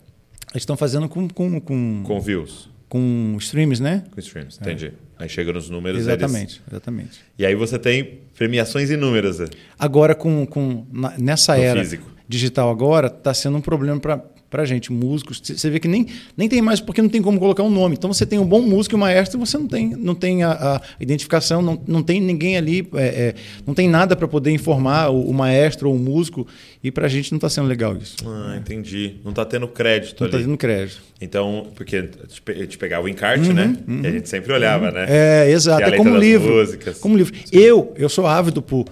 Eles estão fazendo com, com, com,
Com views,
com streams, né?
com streams. Entendi. Aí chega nos números.
Exatamente,
eles-
exatamente.
E aí você tem premiações inúmeras. né?
Agora, com, com, nessa
No
era
físico.
digital agora, está sendo um problema para para gente, músicos. Você vê que nem, nem tem mais, porque não tem como colocar um nome. Então você tem um bom músico e um maestro, você não tem, não tem a, a identificação, não, não tem ninguém ali, é, é, não tem nada para poder informar o, o maestro ou o músico. E para a gente não está sendo legal isso.
Ah, entendi. Não tá tendo crédito
Não está
ali.
dando crédito.
Então, porque a gente pegava o encarte, né? E a gente sempre olhava, né?
Uhum, É, exato.
É
como livro.
músicas.
Como livro. Eu, eu sou ávido por,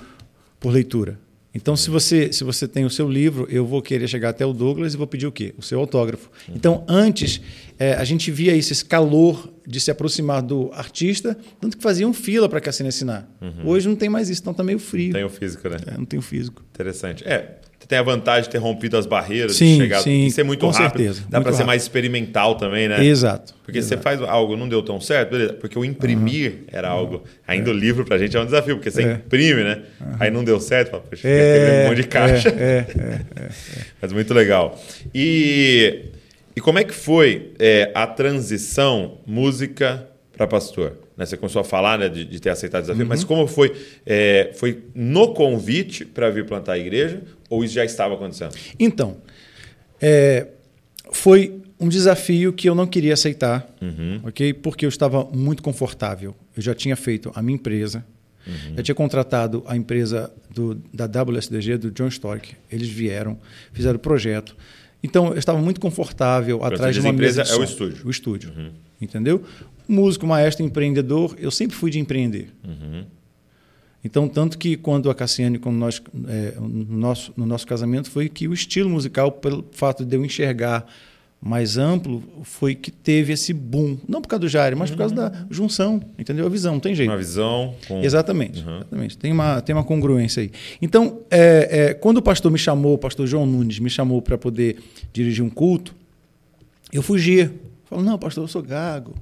por leitura. Então, se você, se você tem o seu livro, eu vou querer chegar até o Douglas e vou pedir o quê? O seu autógrafo.
Uhum.
Então, antes, eh, a gente via isso, esse calor de se aproximar do artista, tanto que faziam fila para Cassino assinar. Hoje não tem mais isso, então está meio frio.
Uhum. Tem o físico, né?
É, não tem o físico.
Interessante. É, você tem a vantagem de ter rompido as barreiras,
Sim,
de chegar
sim,
ser muito
com
rápido.
certeza,
Dá para ser mais experimental também, né?
Exato.
Porque
exato.
você faz algo, não deu tão certo, beleza. Porque o imprimir era algo. Ainda o livro pra gente é um desafio, porque você
É.
imprime, né? Aí não deu certo, fala, poxa,
É,
é, um monte de caixa.
é, é, [laughs] é.
Mas muito legal. E, e como é que foi é, a transição música para pastor? Né, Você começou a falar né, de, de ter aceitado o desafio,
Uhum.
mas como foi? É, foi no convite para vir plantar a igreja ou isso já estava acontecendo?
Então, é, foi um desafio que eu não queria aceitar, ok? Porque eu estava muito confortável. Eu já tinha feito a minha empresa, Uhum. Já tinha contratado a empresa do, da WSDG, do John Stork. Eles vieram, fizeram o projeto. Então, eu estava muito confortável atrás de uma
empresa de é o estúdio.
O estúdio. Uhum. Entendeu? Músico, maestro, empreendedor, eu sempre fui de empreender. Uhum. Então, tanto que quando a Cassiane, quando nós, é, no, nosso, no nosso casamento, foi que o estilo musical, pelo fato de eu enxergar mais amplo, foi que teve esse boom. Não por causa do Jair, mas por causa da junção, entendeu? A visão, não tem jeito.
Uma visão. Com...
Exatamente, uhum. exatamente. Tem uma, tem uma congruência aí. Então, é, é, quando o pastor me chamou, o pastor João Nunes me chamou para poder dirigir um culto, eu fugia. Falei, não, pastor, eu sou gago.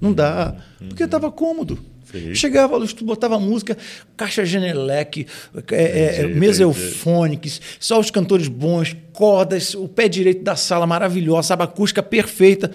Não dá. Uhum. Porque estava cômodo. Sim. Chegava, botava música, caixa Genelec, é, é, mesa eufônicos, só os cantores bons, cordas, o pé direito da sala maravilhosa, a acústica perfeita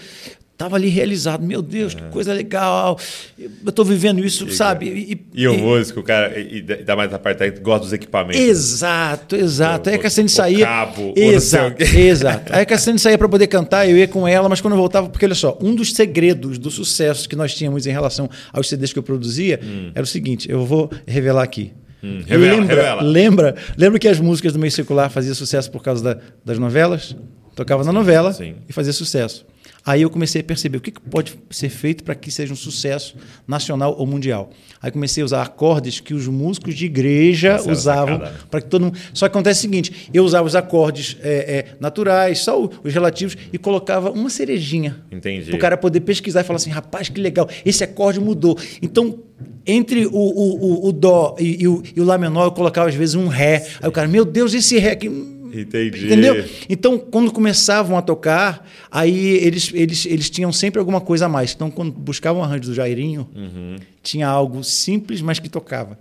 estava ali realizado. Meu Deus, que é. coisa legal. Eu estou vivendo isso, sabe?
E, e, e o músico, o cara, e dá mais a parte técnica, gosta dos equipamentos.
Exato, exato. Aí a Cassiane saía.
Cabo,
exato, exato. Aí a Cassiane saía para poder cantar, eu ia com ela, mas quando eu voltava, porque olha só, um dos segredos do sucesso que nós tínhamos em relação aos CDs que eu produzia hum. era o seguinte: eu vou revelar aqui.
Hum, revela,
lembra,
revela.
lembra, lembra que as músicas do meio secular faziam sucesso por causa da, das novelas? Tocava na novela Sim. e fazia sucesso. Aí eu comecei a perceber o que, pode ser feito para que seja um sucesso nacional ou mundial. Aí comecei a usar acordes que os músicos de igreja Essa usavam para que todo mundo. Só que acontece o seguinte: eu usava os acordes é, é, naturais, só os relativos, e colocava uma cerejinha.
Entendi.
Para o cara poder pesquisar e falar assim: rapaz, que legal, esse acorde mudou. Então, entre o, o, o, o Dó e, e, o, e o Lá menor, eu colocava às vezes um Ré. Sim. Aí o cara, meu Deus, esse Ré aqui
Entendi.
Entendeu? Então, quando começavam a tocar, aí eles, eles, eles tinham sempre alguma coisa a mais. Então, quando buscavam o arranjo do Jairinho, uhum. tinha algo simples, mas que tocava.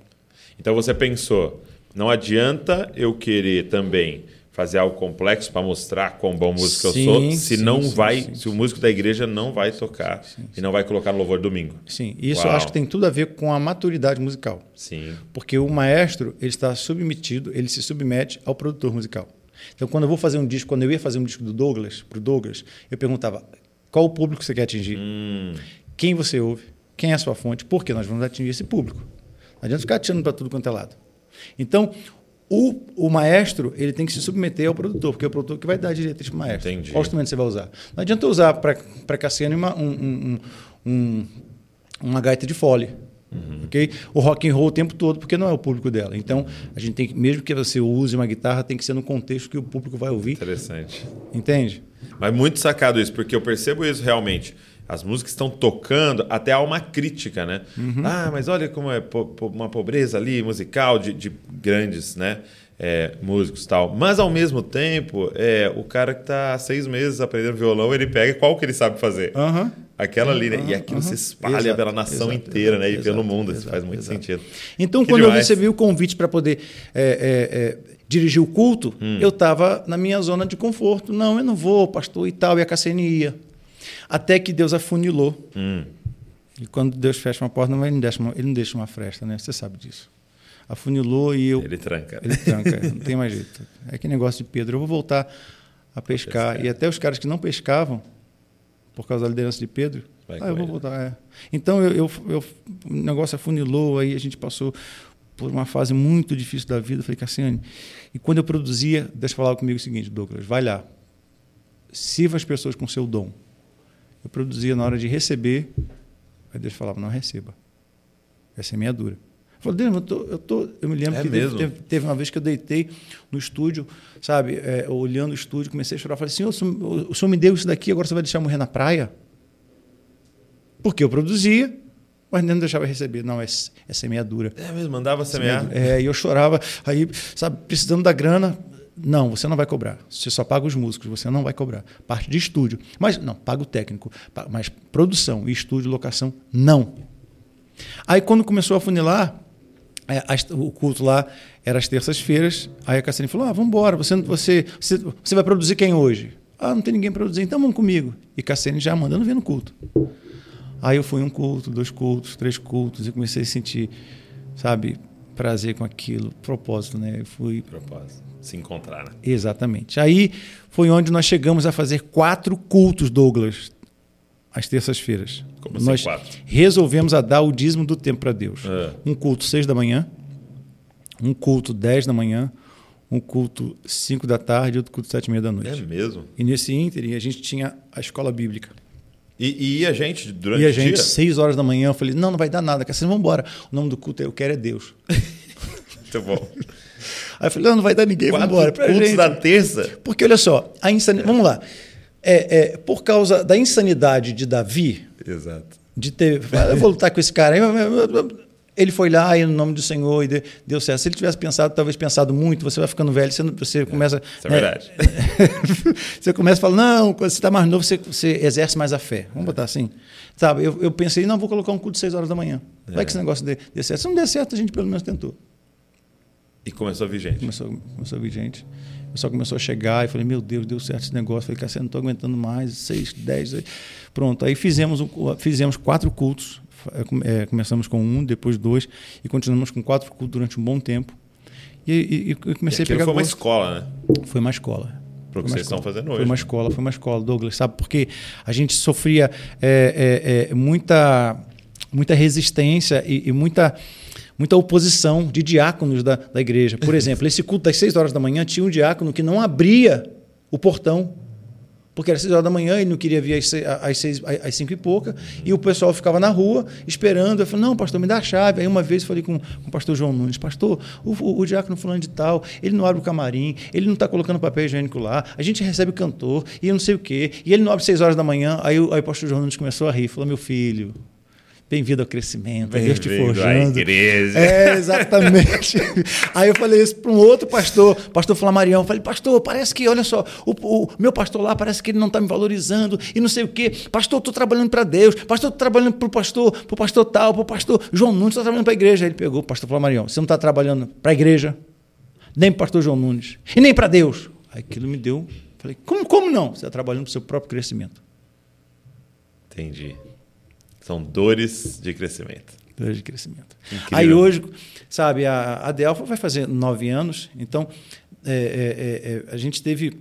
Então você pensou, não adianta eu querer também fazer algo complexo para mostrar quão bom músico sim, eu sou, se sim, não sim, vai, se o músico da igreja não vai tocar e não vai colocar no louvor domingo.
Sim, isso Uau. eu acho que tem tudo a ver com a maturidade musical.
Sim.
Porque o maestro, ele está submetido, ele se submete ao produtor musical. Então, quando eu vou fazer um disco, quando eu ia fazer um disco do Douglas, pro Douglas, eu perguntava qual o público que você quer atingir, hum. quem você ouve, quem é a sua fonte, porque nós vamos atingir esse público. Não adianta ficar atirando para tudo quanto é lado. Então, o, o, maestro ele tem que se submeter ao produtor, porque é o produtor que vai dar a diretriz para o maestro.
Entendi.
Qual instrumento você vai usar? Não adianta usar para Cassiano uma, um, um, um, uma gaita de fole. Uhum. Okay? O rock and roll o tempo todo, porque não é o público dela. Então, a gente tem que, mesmo que você use uma guitarra, tem que ser no contexto que o público vai ouvir.
Interessante.
Entende?
Mas muito sacado isso, porque eu percebo isso realmente. As músicas estão tocando, até há uma crítica, né? Uhum. Ah, mas olha como é uma pobreza ali musical de, de grandes, né? É, músicos tal. Mas ao mesmo tempo, é, o cara que está há seis meses aprendendo violão, ele pega qual que ele sabe fazer.
Uhum.
Aquela ali, né? E aquilo uhum. se espalha exato, pela nação exato, inteira, né? E exato, pelo mundo, isso faz muito sentido.
Então, que quando demais. eu recebi o convite para poder é, é, é, dirigir o culto, hum. eu estava na minha zona de conforto. Não, eu não vou, pastor e tal, e a Cassene ia. Até que Deus afunilou. Hum. E quando Deus fecha uma porta, não, ele, não deixa uma, ele não deixa uma fresta, né? Você sabe disso. Afunilou e eu.
Ele tranca.
Ele tranca, não tem mais jeito. É que negócio de Pedro. Eu vou voltar a pescar. pescar. E até os caras que não pescavam por causa da liderança de Pedro. Vai ah, eu vou voltar. É. Então, eu, eu, eu, o negócio afunilou, aí a gente passou por uma fase muito difícil da vida. Eu falei, Cassiane, e quando eu produzia, Deus falava comigo o seguinte, Douglas, vai lá, sirva as pessoas com seu dom. Eu produzia na hora de receber, aí Deus falava, não receba. Essa é minha dura. Falei, Deus, eu, tô, eu, tô, eu me lembro
é
que
teve,
teve, uma vez que eu deitei no estúdio, sabe, é, olhando o estúdio, comecei a chorar. Falei, Senhor, o senhor me deu isso daqui, agora você vai deixar morrer na praia? Porque eu produzia, mas não deixava receber. Não, é, é semeadura.
É mesmo, mandava semear?
É, e eu chorava, aí, sabe, precisando da grana. Não, você não vai cobrar. Você só paga os músicos, você não vai cobrar. Parte de estúdio. Mas, não, paga o técnico. Mas produção e estúdio, locação, não. Aí, quando começou a funilar, o culto lá era às terças-feiras. Aí a Cassine falou: Ah, vamos embora, você, você, você, você vai produzir quem hoje? Ah, não tem ninguém para produzir, então vamos comigo. E Cassine já mandando ver no culto. Aí eu fui um culto, dois cultos, três cultos, e comecei a sentir, sabe, prazer com aquilo, propósito, né? Eu fui.
Propósito. Se encontrar, né?
Exatamente. Aí foi onde nós chegamos a fazer quatro cultos, Douglas, às terças-feiras.
Como assim,
nós
quatro?
resolvemos a dar o dízimo do tempo para Deus.
É.
Um culto seis da manhã, um culto dez da manhã, um culto cinco da tarde e outro culto sete e meia da noite.
É mesmo?
E nesse ínterim a gente tinha a escola bíblica.
E, e a gente, durante
e a
o
gente,
dia?
seis horas da manhã, eu falei, não, não vai dar nada, Cassiano, vamos embora. O nome do culto é Eu Quero é Deus. [laughs]
Muito bom.
Aí eu falei, não, não vai dar ninguém, vamos embora.
Cultos
gente.
da terça?
Porque olha só, a insanidade. Vamos lá. É, é, por causa da insanidade de Davi,
Exato.
de ter. Eu vou lutar com esse cara. Ele foi lá e no nome do Senhor e de- deu certo. Se ele tivesse pensado, talvez pensado muito, você vai ficando velho, você, não- você começa.
Isso é
né,
verdade. [laughs]
você começa a falar, não, quando você está mais novo, você, você exerce mais a fé. Vamos botar assim. Sabe, eu, eu pensei, não, vou colocar um culto de 6 horas da manhã. Vai
É.
que esse negócio dê, dê certo. Se não der certo, a gente pelo menos tentou.
E começou a vir gente.
Começou, começou a vir gente. O pessoal começou a chegar e falei, meu Deus, deu certo esse negócio. Falei, Cassiano, não estou aguentando mais, seis, dez. aí. Pronto, aí fizemos, um- fizemos quatro cultos. É, é, começamos com um, depois dois, e continuamos com quatro cultos durante um bom tempo. E, e- e comecei
E
a pegar
foi uma
gosto.
escola, né?
Foi uma escola.
Pro que
Foi uma
vocês estão fazendo
Foi
hoje,
uma
né?
escola, foi uma escola, Douglas, sabe? Porque a gente sofria é, é, é, muita, muita resistência e, e muita, muita oposição de diáconos da, da igreja. Por exemplo, esse culto das seis horas da manhã tinha um diácono que não abria o portão. Porque era seis horas da manhã, ele não queria vir às às, seis, às cinco e pouca, e o pessoal ficava na rua esperando. Eu falei, não, pastor, me dá a chave. Aí uma vez falei com, com o pastor João Nunes, pastor, o, o, o diácono fulano de tal, ele não abre o camarim, ele não está colocando papel higiênico lá, a gente recebe cantor, e eu não sei o quê, e ele não abre seis horas da manhã. Aí, o- aí o pastor João Nunes começou a rir, falou, meu filho, bem-vindo ao crescimento, é Deus te
Bem-vindo à
forjando.
igreja.
É, exatamente. [laughs] Aí eu falei isso para um outro pastor, pastor Flamarião. Eu falei, pastor, parece que, olha só, o, o meu pastor lá parece que ele não está me valorizando e não sei o quê. Pastor, estou trabalhando para Deus. Pastor, estou trabalhando para o pastor, para o pastor tal, para o pastor João Nunes, estou trabalhando para a igreja. Aí ele pegou pastor Flamarião. Você não está trabalhando para a igreja, nem para o pastor João Nunes, e nem para Deus. Aí aquilo me deu. Falei, como, como não? Você está trabalhando para o seu próprio crescimento.
Entendi. São dores de crescimento.
Dores de crescimento.
Incrível.
Aí hoje, sabe, a, a Delfa vai fazer nove anos, então é, é, é, a gente teve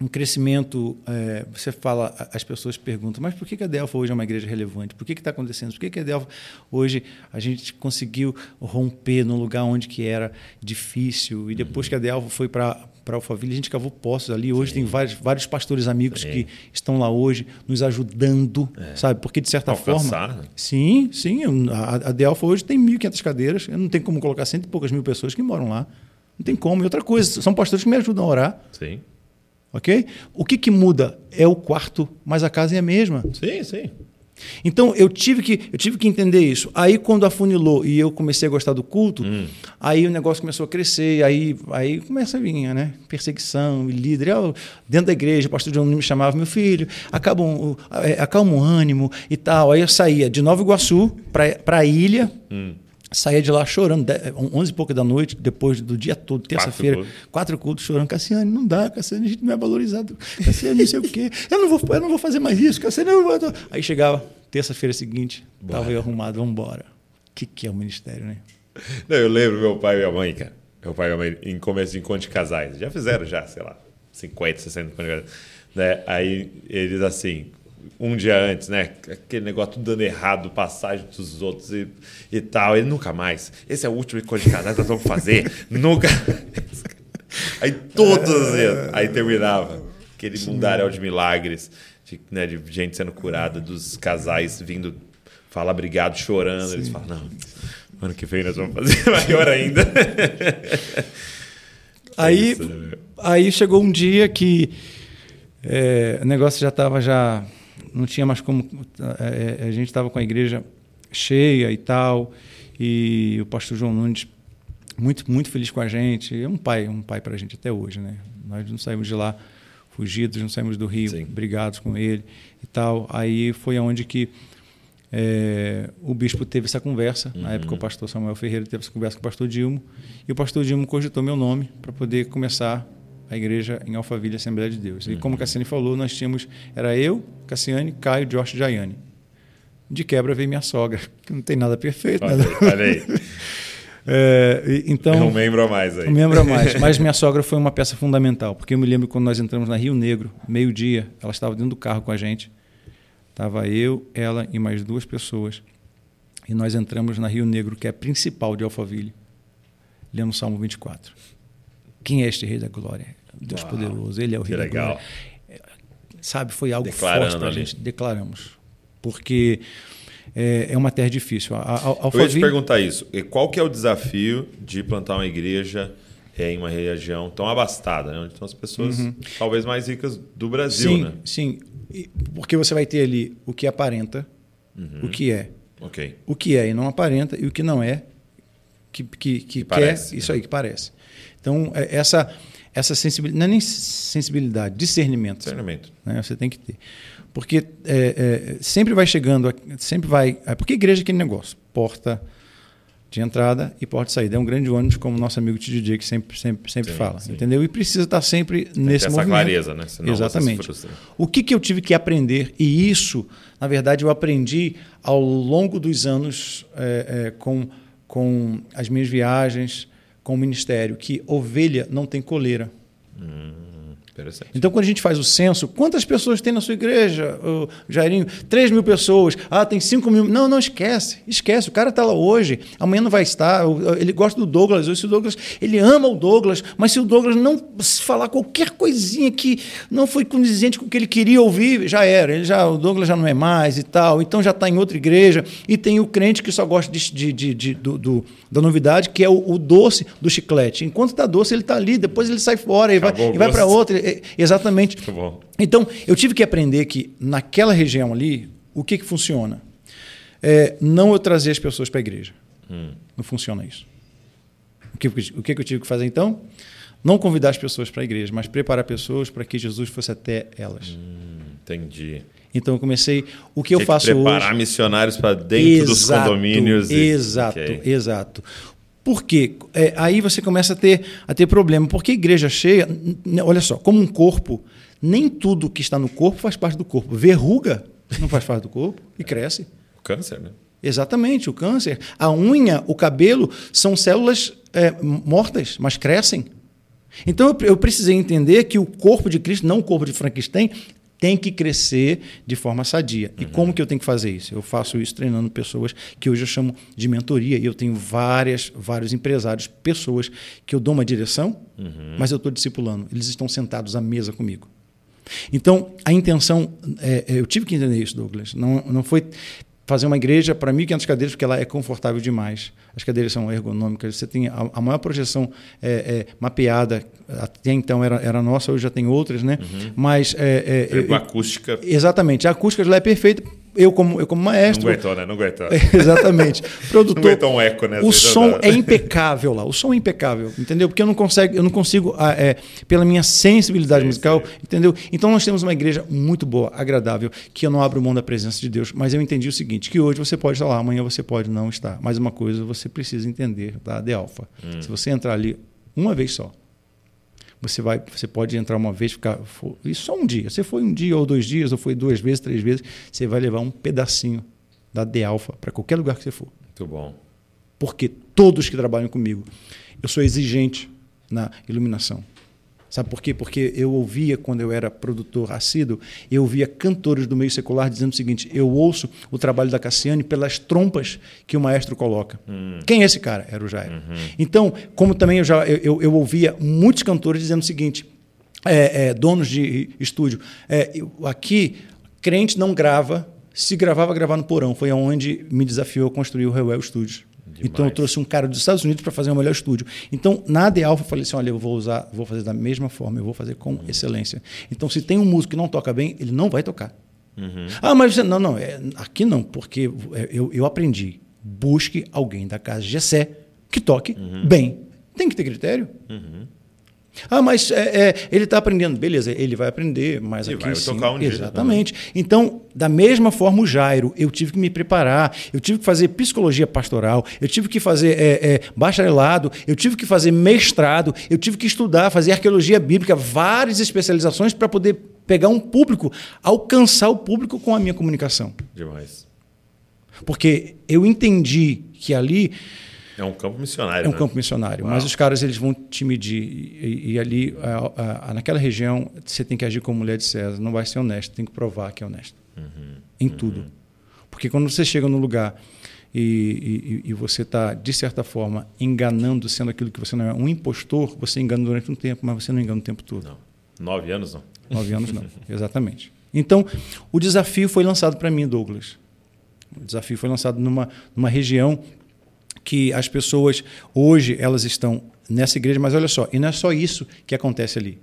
um crescimento. é, você fala, as pessoas perguntam, mas por que que a Delfa hoje é uma igreja relevante? Por que está acontecendo? Por que, que a Delfa hoje a gente conseguiu romper num lugar onde que era difícil? E depois que a Delfa foi para para Alphaville, a gente cavou poços ali. Hoje tem vários, vários pastores amigos
Sim.
que estão lá hoje nos ajudando, sabe? Porque de certa
Alcançar,
forma.
né?
Sim, sim. A, a Delfa hoje tem 1.500 cadeiras. Eu não tenho como colocar cento e poucas mil pessoas que moram lá. Não tem como. E outra coisa, são pastores que me ajudam a orar,
Sim.
ok? O que, que muda é o quarto, mas a casa é a mesma.
Sim, sim.
Então eu tive que eu tive que entender isso. Aí quando afunilou e eu comecei a gostar do culto, aí o negócio começou a crescer, aí aí começa a vir, né? Perseguição, e líder, Eu, dentro da igreja, o pastor John me chamava meu filho, acalma, o- é, acalma o ânimo e tal. Aí eu saía de Nova Iguaçu para a ilha. Saía de lá chorando, de- 11 e pouca da noite, depois do dia todo, terça-feira,
cultos.
quatro cultos chorando. Cassiane, não dá, Cassiane, a gente não é valorizado. Cassiane, não sei o quê. Eu não vou, eu não vou fazer mais isso, Cassiane. Eu não vou... Aí chegava, terça-feira seguinte, estava eu arrumado, vamos embora. O que, que é o ministério, né?
Não, eu lembro meu pai e minha mãe, cara. Meu pai e minha mãe, em começo de encontro de casais. Já fizeram, já, sei lá, 50, 60 encontros de casais. Né? Aí eles, assim, um dia antes, né? Aquele negócio tudo dando errado, passagem dos outros e, e tal. Ele nunca mais. Esse é o último encontro de casais que nós vamos fazer. [laughs] nunca. Aí todos os dias. Aí terminava. Aquele mundaréu de milagres, de, né, de gente sendo curada, dos casais vindo falar obrigado, chorando. Eles falam, não, ano que vem nós vamos fazer [laughs] maior ainda. [laughs]
Aí,
isso, né,
aí chegou um dia que é, o negócio já estava já não tinha mais como é, a gente estava com a igreja cheia e tal e o pastor João Nunes muito muito feliz com a gente é um pai um pai para a gente até hoje né nós não saímos de lá fugidos não saímos do Rio
Sim.
brigados com ele e tal aí foi aonde que é, o bispo teve essa conversa. Na época, o pastor Samuel Ferreira teve essa conversa com o pastor Dilmo. E o pastor Dilmo cogitou meu nome para poder começar a igreja em Alphaville, Assembleia de Deus. E como a Cassiane falou, nós tínhamos. Era eu, Cassiane, Caio, Josh e Jaiane. De quebra veio minha sogra, [laughs] que não tem nada perfeito.
Olha
Né?
aí, olha aí. [laughs]
É, então,
É um membro a mais aí.
um membro a mais. [laughs] Mas minha sogra foi uma peça fundamental, porque eu me lembro quando nós entramos na Rio Negro, meio-dia, ela estava dentro do carro com a gente. Estava eu, ela e mais duas pessoas. E nós entramos na Rio Negro, que é a principal de Alphaville, lendo o Salmo 24. Quem é este Rei da Glória? Deus
Uau,
poderoso, Ele é o Rei
que
da
legal.
Glória. Sabe, foi algo
Declarando
forte para a gente. Declaramos. Porque é, é uma terra difícil. A, a,
Eu ia te
Alphaville,
perguntar isso. E qual que é o desafio de plantar uma igreja é, em uma região tão abastada, né? onde estão as pessoas talvez mais ricas do Brasil,
Uhum. sim,
né?
sim. Porque você vai ter ali o que aparenta,
Uhum.
o que é,
Ok.
o que é e não aparenta, e o que não é, que, que, que, quer,
parece,
isso
né?
aí que parece. Então, é- essa, essa sensibilidade, não é nem sensibilidade, discernimento.
Discernimento.
né? Você tem que ter. Porque é, é, sempre vai chegando, a- sempre vai. É porque igreja é aquele negócio: porta de entrada e porta de saída. É um grande ônibus, como o nosso amigo DJ que sempre, sempre, sempre
Sim,
fala.
sim.
Entendeu? E precisa estar sempre
Tem
nesse
essa
movimento.
clareza, né? Senão se
Exatamente.
frustra.
O que, que eu tive que aprender, e isso, na verdade, eu aprendi ao longo dos anos é, é, com, com as minhas viagens, com o ministério, que ovelha não tem coleira.
Interessante.
Então, quando a gente faz o censo, quantas pessoas tem na sua igreja, Jairinho? 3 mil pessoas. Ah, tem 5 mil. Não, não, esquece. Esquece. O cara está lá hoje, amanhã não vai estar. Ele gosta do Douglas. Hoje, o Douglas, ele ama o Douglas, mas se o Douglas não falar qualquer coisinha que não foi condizente com o que ele queria ouvir, já era. Ele já, o Douglas já não é mais e tal. Então já está em outra igreja. E tem o crente que só gosta de, de- de- de- do, do- da novidade, que é o, o doce do chiclete. Enquanto está doce, ele está ali, depois ele sai fora e vai,
Acabou o
e vai para outra. É, Exatamente.
Muito bom.
Então, eu tive que aprender que naquela região ali, o que, que funciona? É, não eu trazer as pessoas para a igreja. Não funciona isso. O que, o que que eu tive que fazer então? Não convidar as pessoas para a igreja, mas preparar pessoas para que Jesus fosse até elas.
Entendi.
Então eu comecei. O que eu faço
preparar
hoje.
missionários para dentro dos
Exato,
condomínios. e-
Exato,
Ok.
exato. Por quê? É, aí você começa a ter, a ter problema. Porque igreja cheia, olha só, como um corpo, nem tudo que está no corpo faz parte do corpo. Verruga não faz parte do corpo e cresce.
Câncer, né?
Exatamente, o câncer. A unha, o cabelo são células é, mortas, mas crescem. Então eu, eu precisei entender que o corpo de Cristo, não o corpo de Frankenstein, tem que crescer de forma sadia. E como que eu tenho que fazer isso? Eu faço isso treinando pessoas que hoje eu chamo de mentoria. E eu tenho várias, vários empresários, pessoas que eu dou uma direção, mas eu estou discipulando. Eles estão sentados à mesa comigo. Então, a intenção, é, é, eu tive que entender isso, Douglas. Não, não foi fazer uma igreja para 1.500 cadeiras, porque ela é confortável demais. As cadeiras são ergonômicas, você tem a, a maior projeção é, é, mapeada, até então era, era nossa, hoje já tem outras, né? Mas. É, é, eu-
acústica
exatamente, a acústica lá é perfeita. Eu, como, eu, como
não
maestro.
aguentou, né? Não aguentou. [laughs]
Exatamente.
Não
Produtor.
aguentou um eco, né?
O som
não
é impecável lá. O som é impecável, entendeu? Porque eu não consigo, eu não consigo ah, é, pela minha sensibilidade
Sim,
musical,
sim.
entendeu? Então nós temos uma igreja muito boa, agradável, que eu não abro mão da presença de Deus. Mas eu entendi o seguinte: que hoje você pode estar lá, amanhã você pode não estar. Mas uma coisa você precisa entender, tá? De alfa.
Hum.
Se você entrar ali uma vez só, você vai, você pode entrar uma vez, ficar e só um dia. Você foi um dia ou dois dias, ou foi duas vezes, três vezes, você vai levar um pedacinho da de alfa para qualquer lugar que você for
Muito bom.
porque todos que trabalham comigo, eu sou exigente na iluminação. Sabe por quê? Porque eu ouvia, quando eu era produtor assíduo, eu ouvia cantores do meio secular dizendo o seguinte: eu ouço o trabalho da Cassiane pelas trompas que o maestro coloca. Quem é esse cara? Era o Jairo. Então, como também eu já eu, eu- eu ouvia muitos cantores dizendo o seguinte: é, é, donos de estúdio, é, eu- aqui crente não grava, se gravava, gravar no porão. Foi aonde me desafiou a construir o Reuel Studios. Então eu trouxe um cara dos Estados Unidos para fazer o melhor estúdio. Então, na AD Alpha, eu falei assim: olha, eu vou usar, vou fazer da mesma forma, eu vou fazer com excelência. Então, se tem um músico que não toca bem, ele não vai tocar. Ah, mas você. Não, não, é, aqui não, porque é, eu, eu aprendi. Busque alguém da casa de Gessé que toque bem. Tem que ter critério. Ah, mas é, é, ele está aprendendo. Beleza, ele vai aprender, mas
E
aqui
vai
cima-
tocar um dia.
Exatamente. Então, da mesma forma, o Jairo, eu tive que me preparar, eu tive que fazer psicologia pastoral, eu tive que fazer é, é, bacharelado, eu tive que fazer mestrado, eu tive que estudar, fazer arqueologia bíblica, várias especializações para poder pegar um público, alcançar o público com a minha comunicação.
Demais.
Porque eu entendi que ali
É um campo missionário.
é um
né?
campo missionário,
Uau.
mas os caras eles vão te medir e, e ali a- a- naquela região você tem que agir como mulher de César, não vai ser honesto, tem que provar que é honesto. em tudo. Porque quando você chega no lugar e, e, e você está, de certa forma, enganando, sendo aquilo que você não é, um impostor, você engana durante um tempo, mas você não engana o tempo todo.
Não. Nove anos não.
Nove anos não, [laughs] exatamente. Então, o desafio foi lançado para mim, Douglas. O desafio foi lançado numa, numa região que as pessoas, hoje, elas estão nessa igreja, mas olha só, e não é só isso que acontece ali.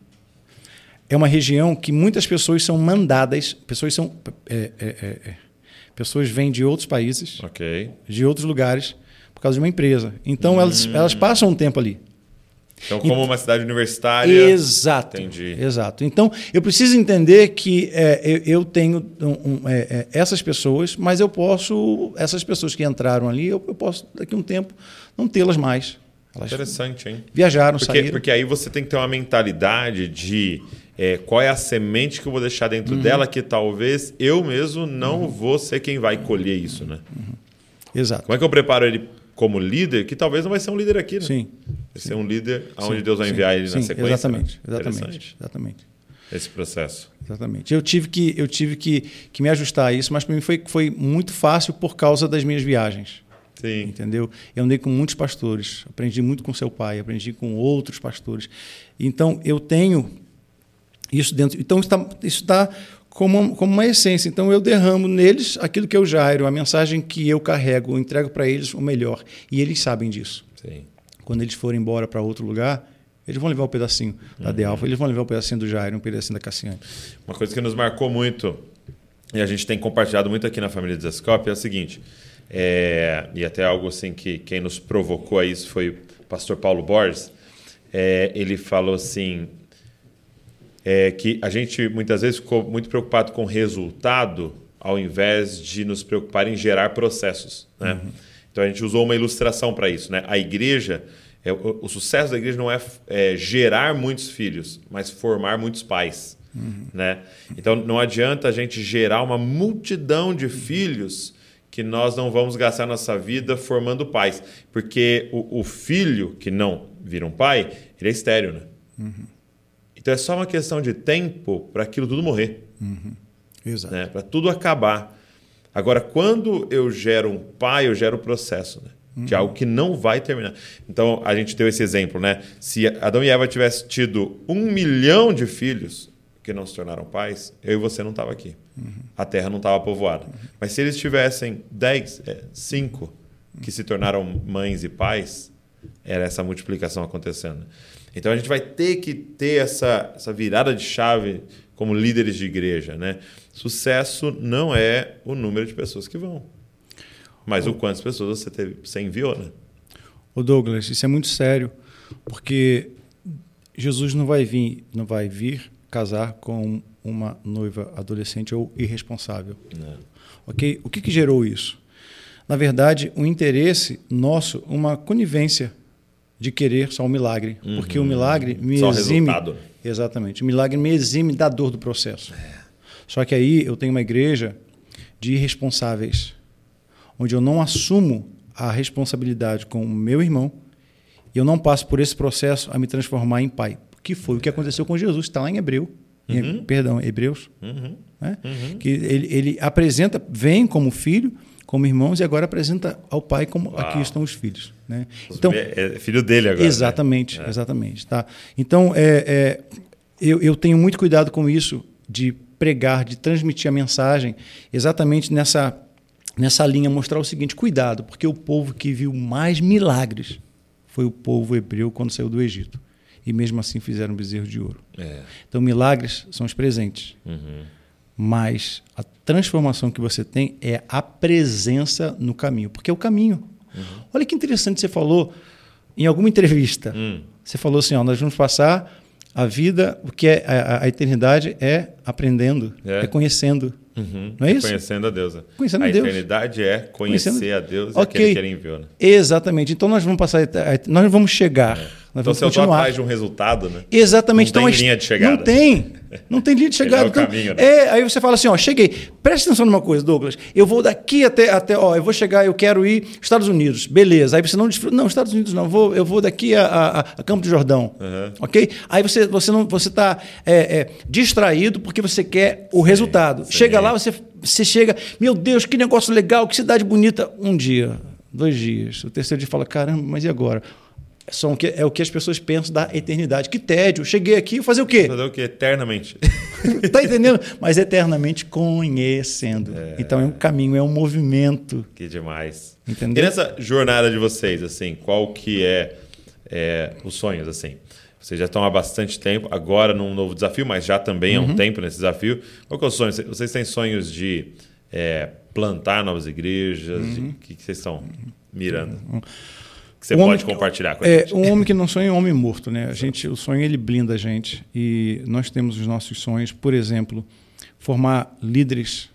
É uma região que muitas pessoas são mandadas, pessoas são. É, é, é, é pessoas vêm de outros países,
Ok.
de outros lugares, por causa de uma empresa. Então, elas, elas passam um tempo ali.
Então, como uma cidade universitária.
Exato.
Entendi.
Exato. Então, eu preciso entender que é, eu, eu tenho um- um, é, é, essas pessoas, mas eu posso, essas pessoas que entraram ali, eu, eu posso, daqui a um tempo, não tê-las mais. Elas
Interessante, hein?
viajaram,
Porque,
saíram.
porque aí você tem que ter uma mentalidade de é, qual é a semente que eu vou deixar dentro
Uhum.
dela que talvez eu mesmo não vou ser quem vai colher isso, né?
Exato.
Como é que eu preparo ele como líder, que talvez não vai ser um líder aqui, né?
Sim.
Ser um líder aonde
Sim,
Deus vai
sim,
enviar ele
sim,
na sequência.
Exatamente,
né?
exatamente,
Interessante
exatamente.
esse processo.
Exatamente. Eu tive que, eu tive que, que me ajustar a isso, mas para mim foi, foi muito fácil por causa das minhas viagens.
Sim.
Entendeu? Eu andei com muitos pastores, aprendi muito com seu pai, aprendi com outros pastores. Então, eu tenho isso dentro. Então, isso está tá como, como uma essência. Então, eu derramo neles aquilo que é o Jairo, a mensagem que eu carrego, eu entrego para eles o melhor. E eles sabem disso.
Sim.
Quando eles forem embora para outro lugar, eles vão levar um pedacinho da De Alfa, eles vão levar um pedacinho do Jairo, um pedacinho da Cassiane.
Uma coisa que nos marcou muito, e a gente tem compartilhado muito aqui na família Desascope, é o seguinte, é, e até algo assim que quem nos provocou a isso foi o pastor Paulo Borges, é, ele falou assim, é, que a gente muitas vezes ficou muito preocupado com o resultado ao invés de nos preocupar em gerar processos. Né? Então a gente usou uma ilustração para isso. Né? A igreja, é, o, o sucesso da igreja não é, é gerar muitos filhos, mas formar muitos pais. Né? Então não adianta a gente gerar uma multidão de filhos que nós não vamos gastar nossa vida formando pais. Porque o, o filho que não vira um pai, ele é estéreo. Né? Então é só uma questão de tempo para aquilo tudo morrer,
Exato.
né? para tudo acabar. Agora, quando eu gero um pai, eu gero o processo né? de algo que não vai terminar. Então, a gente deu esse exemplo. Né? Se Adão e Eva tivessem tido um milhão de filhos que não se tornaram pais, eu e você não estava aqui. A terra não estava povoada. Mas se eles tivessem 10, 5 que se tornaram mães e pais, era essa multiplicação acontecendo. Então a gente vai ter que ter essa, essa virada de chave como líderes de igreja. Né? Sucesso não é o número de pessoas que vão, mas o quantas pessoas você, teve, você enviou. Né?
Ô Douglas, isso é muito sério, porque Jesus não vai vir, não vai vir casar com uma noiva adolescente ou irresponsável.
Não.
Ok? O que, que gerou isso? Na verdade, um interesse nosso, uma conivência de querer só um milagre, porque o milagre me
Só o
exime.
resultado.
Exatamente. O milagre me exime da dor do processo. Só que aí eu tenho uma igreja de irresponsáveis, onde eu não assumo a responsabilidade com o meu irmão e eu não passo por esse processo a me transformar em pai. Que foi o que aconteceu com Jesus, está lá em Hebreu. Em, perdão, Hebreus.
Uhum.
né? Que ele, ele apresenta, vem como filho, como irmãos, e agora apresenta ao pai como
Uau.
aqui estão os filhos. Né?
Então, é filho dele agora.
Exatamente,
né?
Exatamente. Tá? Então, é, é, eu, eu tenho muito cuidado com isso, de pregar, de transmitir a mensagem exatamente nessa, nessa linha, mostrar o seguinte: cuidado, porque o povo que viu mais milagres foi o povo hebreu quando saiu do Egito. E mesmo assim fizeram bezerro de ouro.
É.
Então, milagres são os presentes.
Uhum.
Mas a transformação que você tem é a presença no caminho, porque é o caminho. Olha que interessante você falou em alguma entrevista.
Hum.
Você falou assim: ó, nós vamos passar a vida, o que é a, a eternidade é aprendendo,
É.
é, conhecendo.
Uhum.
Não é isso?
Conhecendo a Deus.
Conhecendo
a
a Deus.
eternidade é conhecer
Conhecendo-
a Deus e
Ok.
aquele que ele enviou. Né?
Exatamente. Então nós vamos passar, nós vamos chegar Nós
Então você
continuar.
atrás de um resultado, né?
Exatamente.
Não
então,
tem linha de chegada.
Não tem. Não tem linha de [laughs] chegada. Então,
caminho, né?
é, aí você fala assim, ó, cheguei. Presta atenção numa coisa, Douglas. Eu vou daqui até, até ó, eu vou chegar, eu quero ir Estados Unidos. Beleza. Aí você não desfruta, não, Estados Unidos não, eu vou, eu vou daqui a, a, a Campo do Jordão. Ok? Aí você, você não, você está é, é, distraído porque você quer o resultado.
sim.
Chega lá, você, você chega, meu Deus, que negócio legal, que cidade bonita. Um dia, dois dias. O terceiro dia fala, caramba, mas e agora? São o que, é o que as pessoas pensam da eternidade. Que tédio. Cheguei aqui, fazer o quê?
Fazer o quê? Eternamente. [laughs]
tá entendendo? Mas eternamente conhecendo. Então é um caminho, é um movimento.
que demais.
Entendeu?
E nessa jornada de vocês, assim, qual que é, é os sonhos, assim? Vocês já estão há bastante tempo, agora num novo desafio, mas já também há
Uhum.
um tempo nesse desafio. Qual que é o sonho? Vocês têm sonhos de é, plantar novas igrejas?
Uhum.
O que, que vocês estão mirando? Que você pode
que-
compartilhar com a
É,
gente.
um homem que não sonha é um homem morto, né? A gente, o sonho ele blinda a gente e nós temos os nossos sonhos, por exemplo, formar líderes.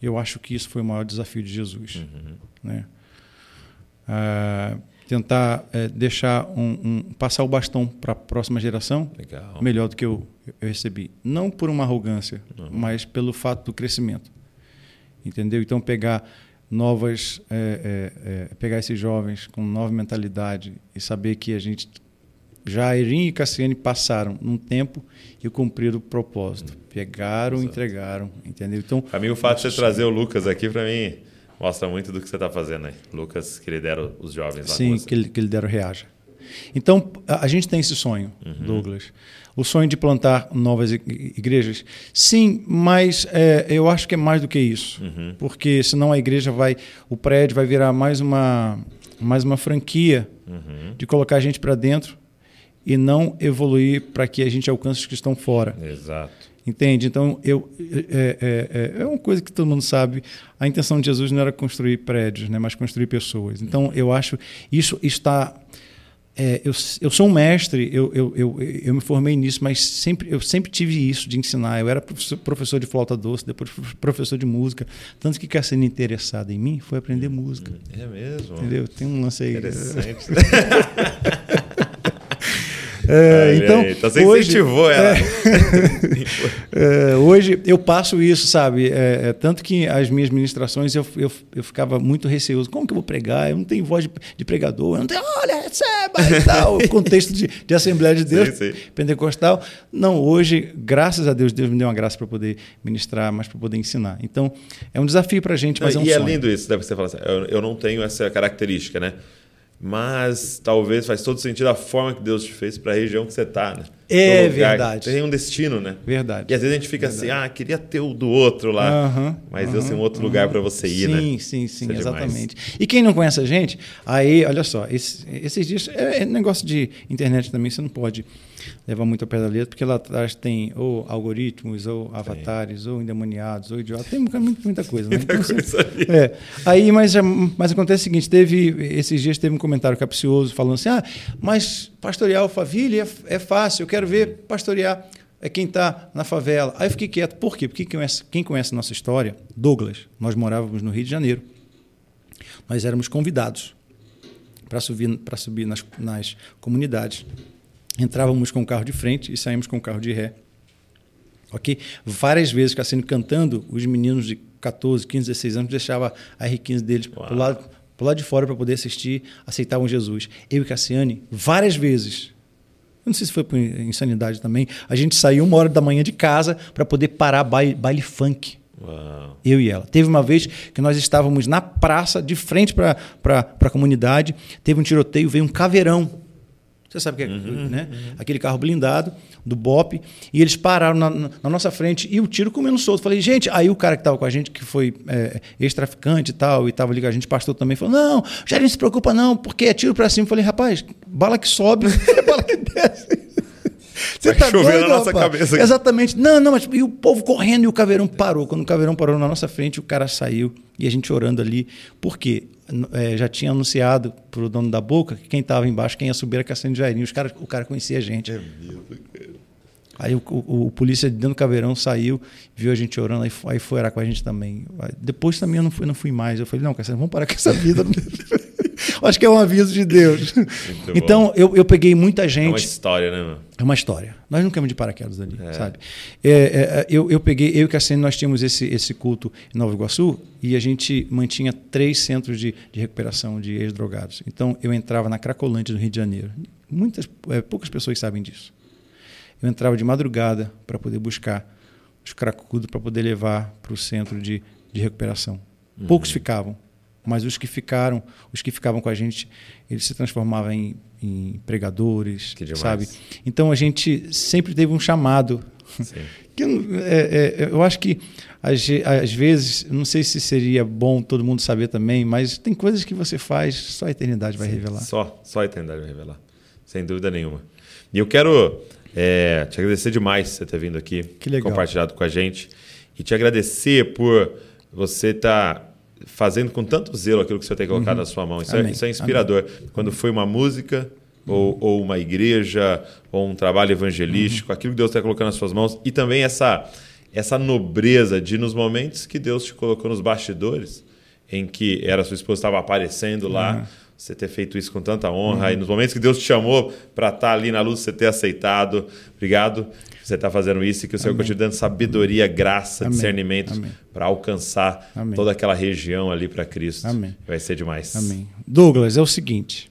Eu acho que isso foi o maior desafio de Jesus, né? Ah, tentar é, deixar um, um- passar o bastão para a próxima geração
Legal.
melhor do que eu, eu recebi. Não por uma arrogância, mas pelo fato do crescimento. Entendeu? Então, pegar novas. é, é, é, pegar esses jovens com nova mentalidade e saber que a gente. Já Erin e Cassiane passaram num tempo e cumpriram o propósito. Pegaram, entregaram, entendeu? Então,
Pra mim, o fato de você trazer o Lucas aqui, pra mim, mostra muito do que você está fazendo aí. Lucas, que lidera os jovens lá
Sim, que ele, que ele dera o reaja. Então, a, a gente tem esse sonho,
Uhum.
Douglas. O sonho de plantar novas igrejas. Sim, mas é, eu acho que é mais do que isso.
Uhum.
Porque senão a igreja vai. O prédio vai virar mais uma, mais uma franquia
Uhum.
de colocar a gente para dentro e não evoluir para que a gente alcance os que estão fora.
Exato.
Entende? Então, eu, é, é, é, é uma coisa que todo mundo sabe. A intenção de Jesus não era construir prédios, né, mas construir pessoas. Então, eu acho isso está. É, eu, eu sou um mestre, eu, eu, eu, eu me formei nisso, mas sempre, eu sempre tive isso de ensinar. Eu era professor, professor de flauta doce, depois professor de música. Tanto que Cassine interessado em mim foi aprender música.
É mesmo?
Entendeu? Tem um lance aí.
Interessante. [laughs]
É, então,
aí. Então você
hoje,
incentivou ela. [laughs]
É, hoje eu passo isso, sabe? É, é, tanto que as minhas ministrações eu, eu, eu ficava muito receoso. Como que eu vou pregar? Eu não tenho voz de, de pregador, eu não tenho, olha, receba e tal. [laughs] O contexto de, de Assembleia de Deus,
Sim, sim.
pentecostal. Não, hoje, graças a Deus, Deus me deu uma graça para poder ministrar, mas para poder ensinar. Então, é um desafio para a gente, mas é um
e é
sonho.
lindo isso, deve você falar assim, eu, eu não tenho essa característica, né? Mas talvez faz todo sentido a forma que Deus te fez para a região que você está, né?
É verdade.
Tem um destino, né?
Verdade.
E às vezes a gente fica assim, ah, queria ter o do outro lá. Mas Deus tem um outro lugar para você ir,
sim,
né?
Sim, sim,
Isso é demais.
exatamente. E quem não conhece a gente, aí, olha só, esse- esses dias é, é negócio de internet também, você não pode levar muito ao pé da letra, porque lá atrás tem ou algoritmos, ou avatares, ou endemoniados, ou idiotas, tem muita, coisa. Né?
Muita
Então, você-
coisa ali.
é. Aí, mas, mas acontece o seguinte: teve esses dias teve um comentário capcioso falando assim: ah, mas pastorear o família é, é fácil, eu quero ver pastorear é quem está na favela. Aí eu fiquei quieto. Por quê? Porque quem conhece, quem conhece a nossa história, Douglas, nós morávamos no Rio de Janeiro. Nós éramos convidados para subir, subir nas, nas comunidades. Entrávamos com o carro de frente e saímos com o carro de ré. Ok? Várias vezes, Cassino cantando, os meninos de 14, 15, 16 anos deixavam a R15 deles
Uau.
pro lado, pro lado de fora para poder assistir, aceitavam Jesus. Eu e Cassiane, várias vezes, eu não sei se foi por insanidade também, a gente saiu uma hora da manhã de casa para poder parar baile, baile funk.
Uau.
Eu e ela. Teve uma vez que nós estávamos na praça, de frente para a comunidade, teve um tiroteio, veio um caveirão. Você sabe o que é, né? Aquele carro blindado do BOP, e eles pararam na, na- nossa frente e o tiro comendo solto. Falei, gente, aí o cara que estava com a gente, que foi é, ex-traficante e tal, e estava ali com a gente, pastor também, falou: não, já não se preocupa, não, porque é tiro para cima. Falei, rapaz, bala que sobe, [laughs] é bala que desce. [laughs] Você
Vai chover na nossa
rapaz?
cabeça aqui.
Exatamente. Não, não, mas e o povo correndo e o caveirão parou. Quando o caveirão parou na nossa frente, o cara saiu e a gente orando ali. Por quê? É, já tinha anunciado para o dono da boca que quem estava embaixo, quem ia subir era Cassiano de Jairinho. Os cara, o cara conhecia a gente.
É mesmo, cara.
Aí o, o- o polícia dentro do caveirão saiu, viu a gente orando, aí, foi- aí foi orar com a gente também. Aí Depois também eu não fui, não fui mais. Eu falei, não, Cassiano, vamos parar com essa vida. [laughs] Acho que é um aviso de Deus.
Muito
então, eu, eu peguei muita
É uma
gente.
história, né, mano?
É uma história. Nós não caímos de paraquedas ali,
É.
sabe? É, é, eu, eu peguei, eu e Cassiane, nós tínhamos esse, esse culto em Nova Iguaçu e a gente mantinha três centros de, de recuperação de ex-drogados. Então, eu entrava na Cracolândia, no Rio de Janeiro. Muitas, é, poucas pessoas sabem disso. Eu entrava de madrugada para poder buscar os cracudos para poder levar para o centro de, de recuperação.
Uhum.
Poucos ficavam, mas os que ficaram, os que ficavam com a gente, eles se transformavam em, em pregadores, sabe? Então a gente sempre teve um chamado.
Sim.
Que, é, é, eu acho que às, às vezes, não sei se seria bom todo mundo saber também, mas tem coisas que você faz, só a eternidade vai revelar.
Só, só a eternidade vai revelar. Sem dúvida nenhuma. E eu quero é, te agradecer demais por você ter vindo aqui,
Que legal.
compartilhado com a gente. E te agradecer por você estar fazendo com tanto zelo aquilo que você tem colocado na sua mão. Isso é,
Uhum. Amém.
isso é inspirador. Quando foi uma música, ou, ou uma igreja, ou um trabalho evangelístico, aquilo que Deus está colocando nas suas mãos. E também essa, essa nobreza de, nos momentos que Deus te colocou nos bastidores, em que era sua esposa estava aparecendo lá, você ter feito isso com tanta honra. E nos momentos que Deus te chamou para estar ali na luz, você ter aceitado. Obrigado você estar fazendo isso e que o Senhor continue dando sabedoria, graça,
Amém.
discernimento
Amém.
para alcançar
Amém.
toda aquela região ali para Cristo.
Amém.
Vai ser demais.
Amém. Douglas, é o seguinte.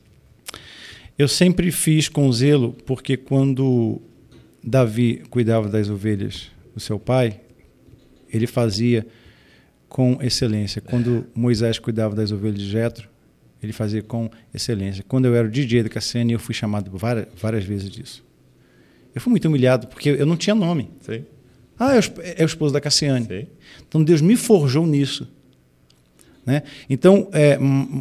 Eu sempre fiz com zelo, porque quando Davi cuidava das ovelhas do seu pai, ele fazia com excelência. Quando Moisés cuidava das ovelhas de Jetro, ele fazia com excelência. Quando eu era o DJ da Cassiane, eu fui chamado várias, várias vezes disso. Eu fui muito humilhado, porque eu não tinha nome.
Sim,
Ah, é o, é o esposo da Cassiane.
sim.
Então Deus me forjou nisso. Né? Então, é,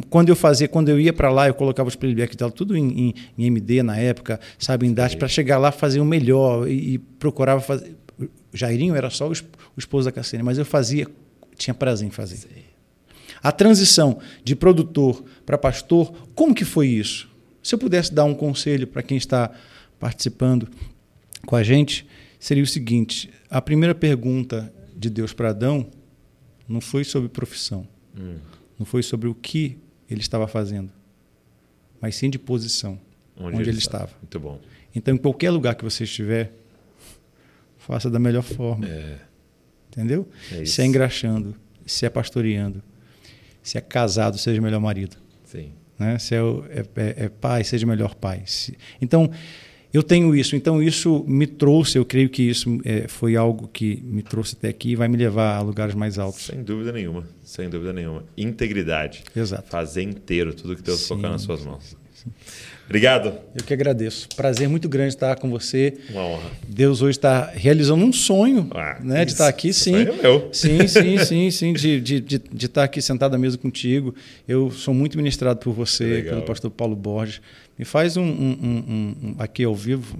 quando eu fazia, quando eu ia para lá, eu colocava os playbacks dela tudo em, em- em MD na época, sabe, em DAT, para chegar lá fazer o melhor e, e procurava fazer. O Jairinho era só o, esp- o esposo da Cassiane, mas eu fazia, tinha prazer em fazer. A transição de produtor para pastor, como que foi isso? Se eu pudesse dar um conselho para quem está participando com a gente, seria o seguinte: a primeira pergunta de Deus para Adão não foi sobre profissão,
Hum.
não foi sobre o que ele estava fazendo, mas sim de posição, onde, ele, estava.
Muito bom.
Então, em qualquer lugar que você estiver, faça da melhor forma.
É,
Entendeu?
É
se é engraxando, se é pastoreando, se é casado, seja o melhor marido.
sim.
Né? Se é, é- é- é pai, seja melhor pai. Se- então, eu tenho isso. Então, isso me trouxe, eu creio que isso é, foi algo que me trouxe até aqui e vai me levar a lugares mais altos.
Sem dúvida nenhuma. Sem dúvida nenhuma. Integridade.
Exato.
Fazer inteiro tudo que Deus
Sim,
colocar nas suas mãos. Obrigado.
Eu que agradeço. Prazer muito grande estar com você.
Uma honra.
Deus hoje está realizando um sonho
Ah,
né, de estar aqui, sim.
é meu.
Sim, sim, sim, sim, de, de, de, de estar aqui sentado à mesa contigo. Eu sou muito ministrado por você, pelo pastor Paulo Borges. Me faz um, um- um- um- aqui ao vivo.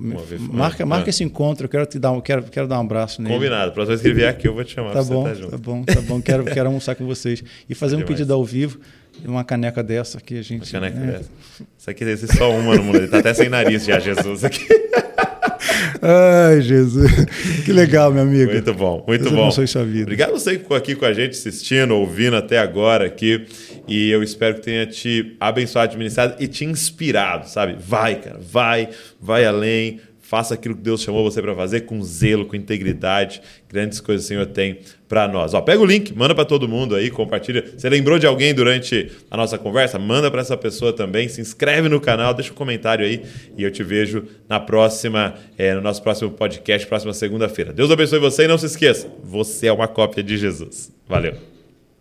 Marca,
Ah,
marca
ah.
esse encontro. Eu quero te dar um, quero, quero dar um abraço nele.
Combinado. Próxima vez que ele vier aqui, eu vou te chamar
Tá bom,
você junto.
tá bom, tá bom. Quero, quero almoçar com vocês. E fazer um
Demais.
pedido ao vivo, uma caneca dessa que a gente.
Uma caneca
né?
dessa. Isso aqui deve ser só uma no mundo. Ele tá até sem nariz já, Jesus. Aqui.
Ai, Jesus. Que legal, meu amigo.
Muito bom, muito
Deus
bom.
sua vida.
Obrigado você que ficou aqui com a gente, assistindo, ouvindo até agora aqui. E eu espero que tenha te abençoado, te ministrado e te inspirado, sabe? Vai, cara, vai, vai além. Faça aquilo que Deus chamou você para fazer com zelo, com integridade. Grandes coisas o Senhor tem para nós. Ó, pega o link, manda para todo mundo aí, compartilha. Você lembrou de alguém durante a nossa conversa? Manda para essa pessoa também. Se inscreve no canal, deixa um comentário aí e eu te vejo na próxima, eh, no nosso próximo podcast, próxima segunda-feira. Deus abençoe você e não se esqueça, você é uma cópia de Jesus. Valeu.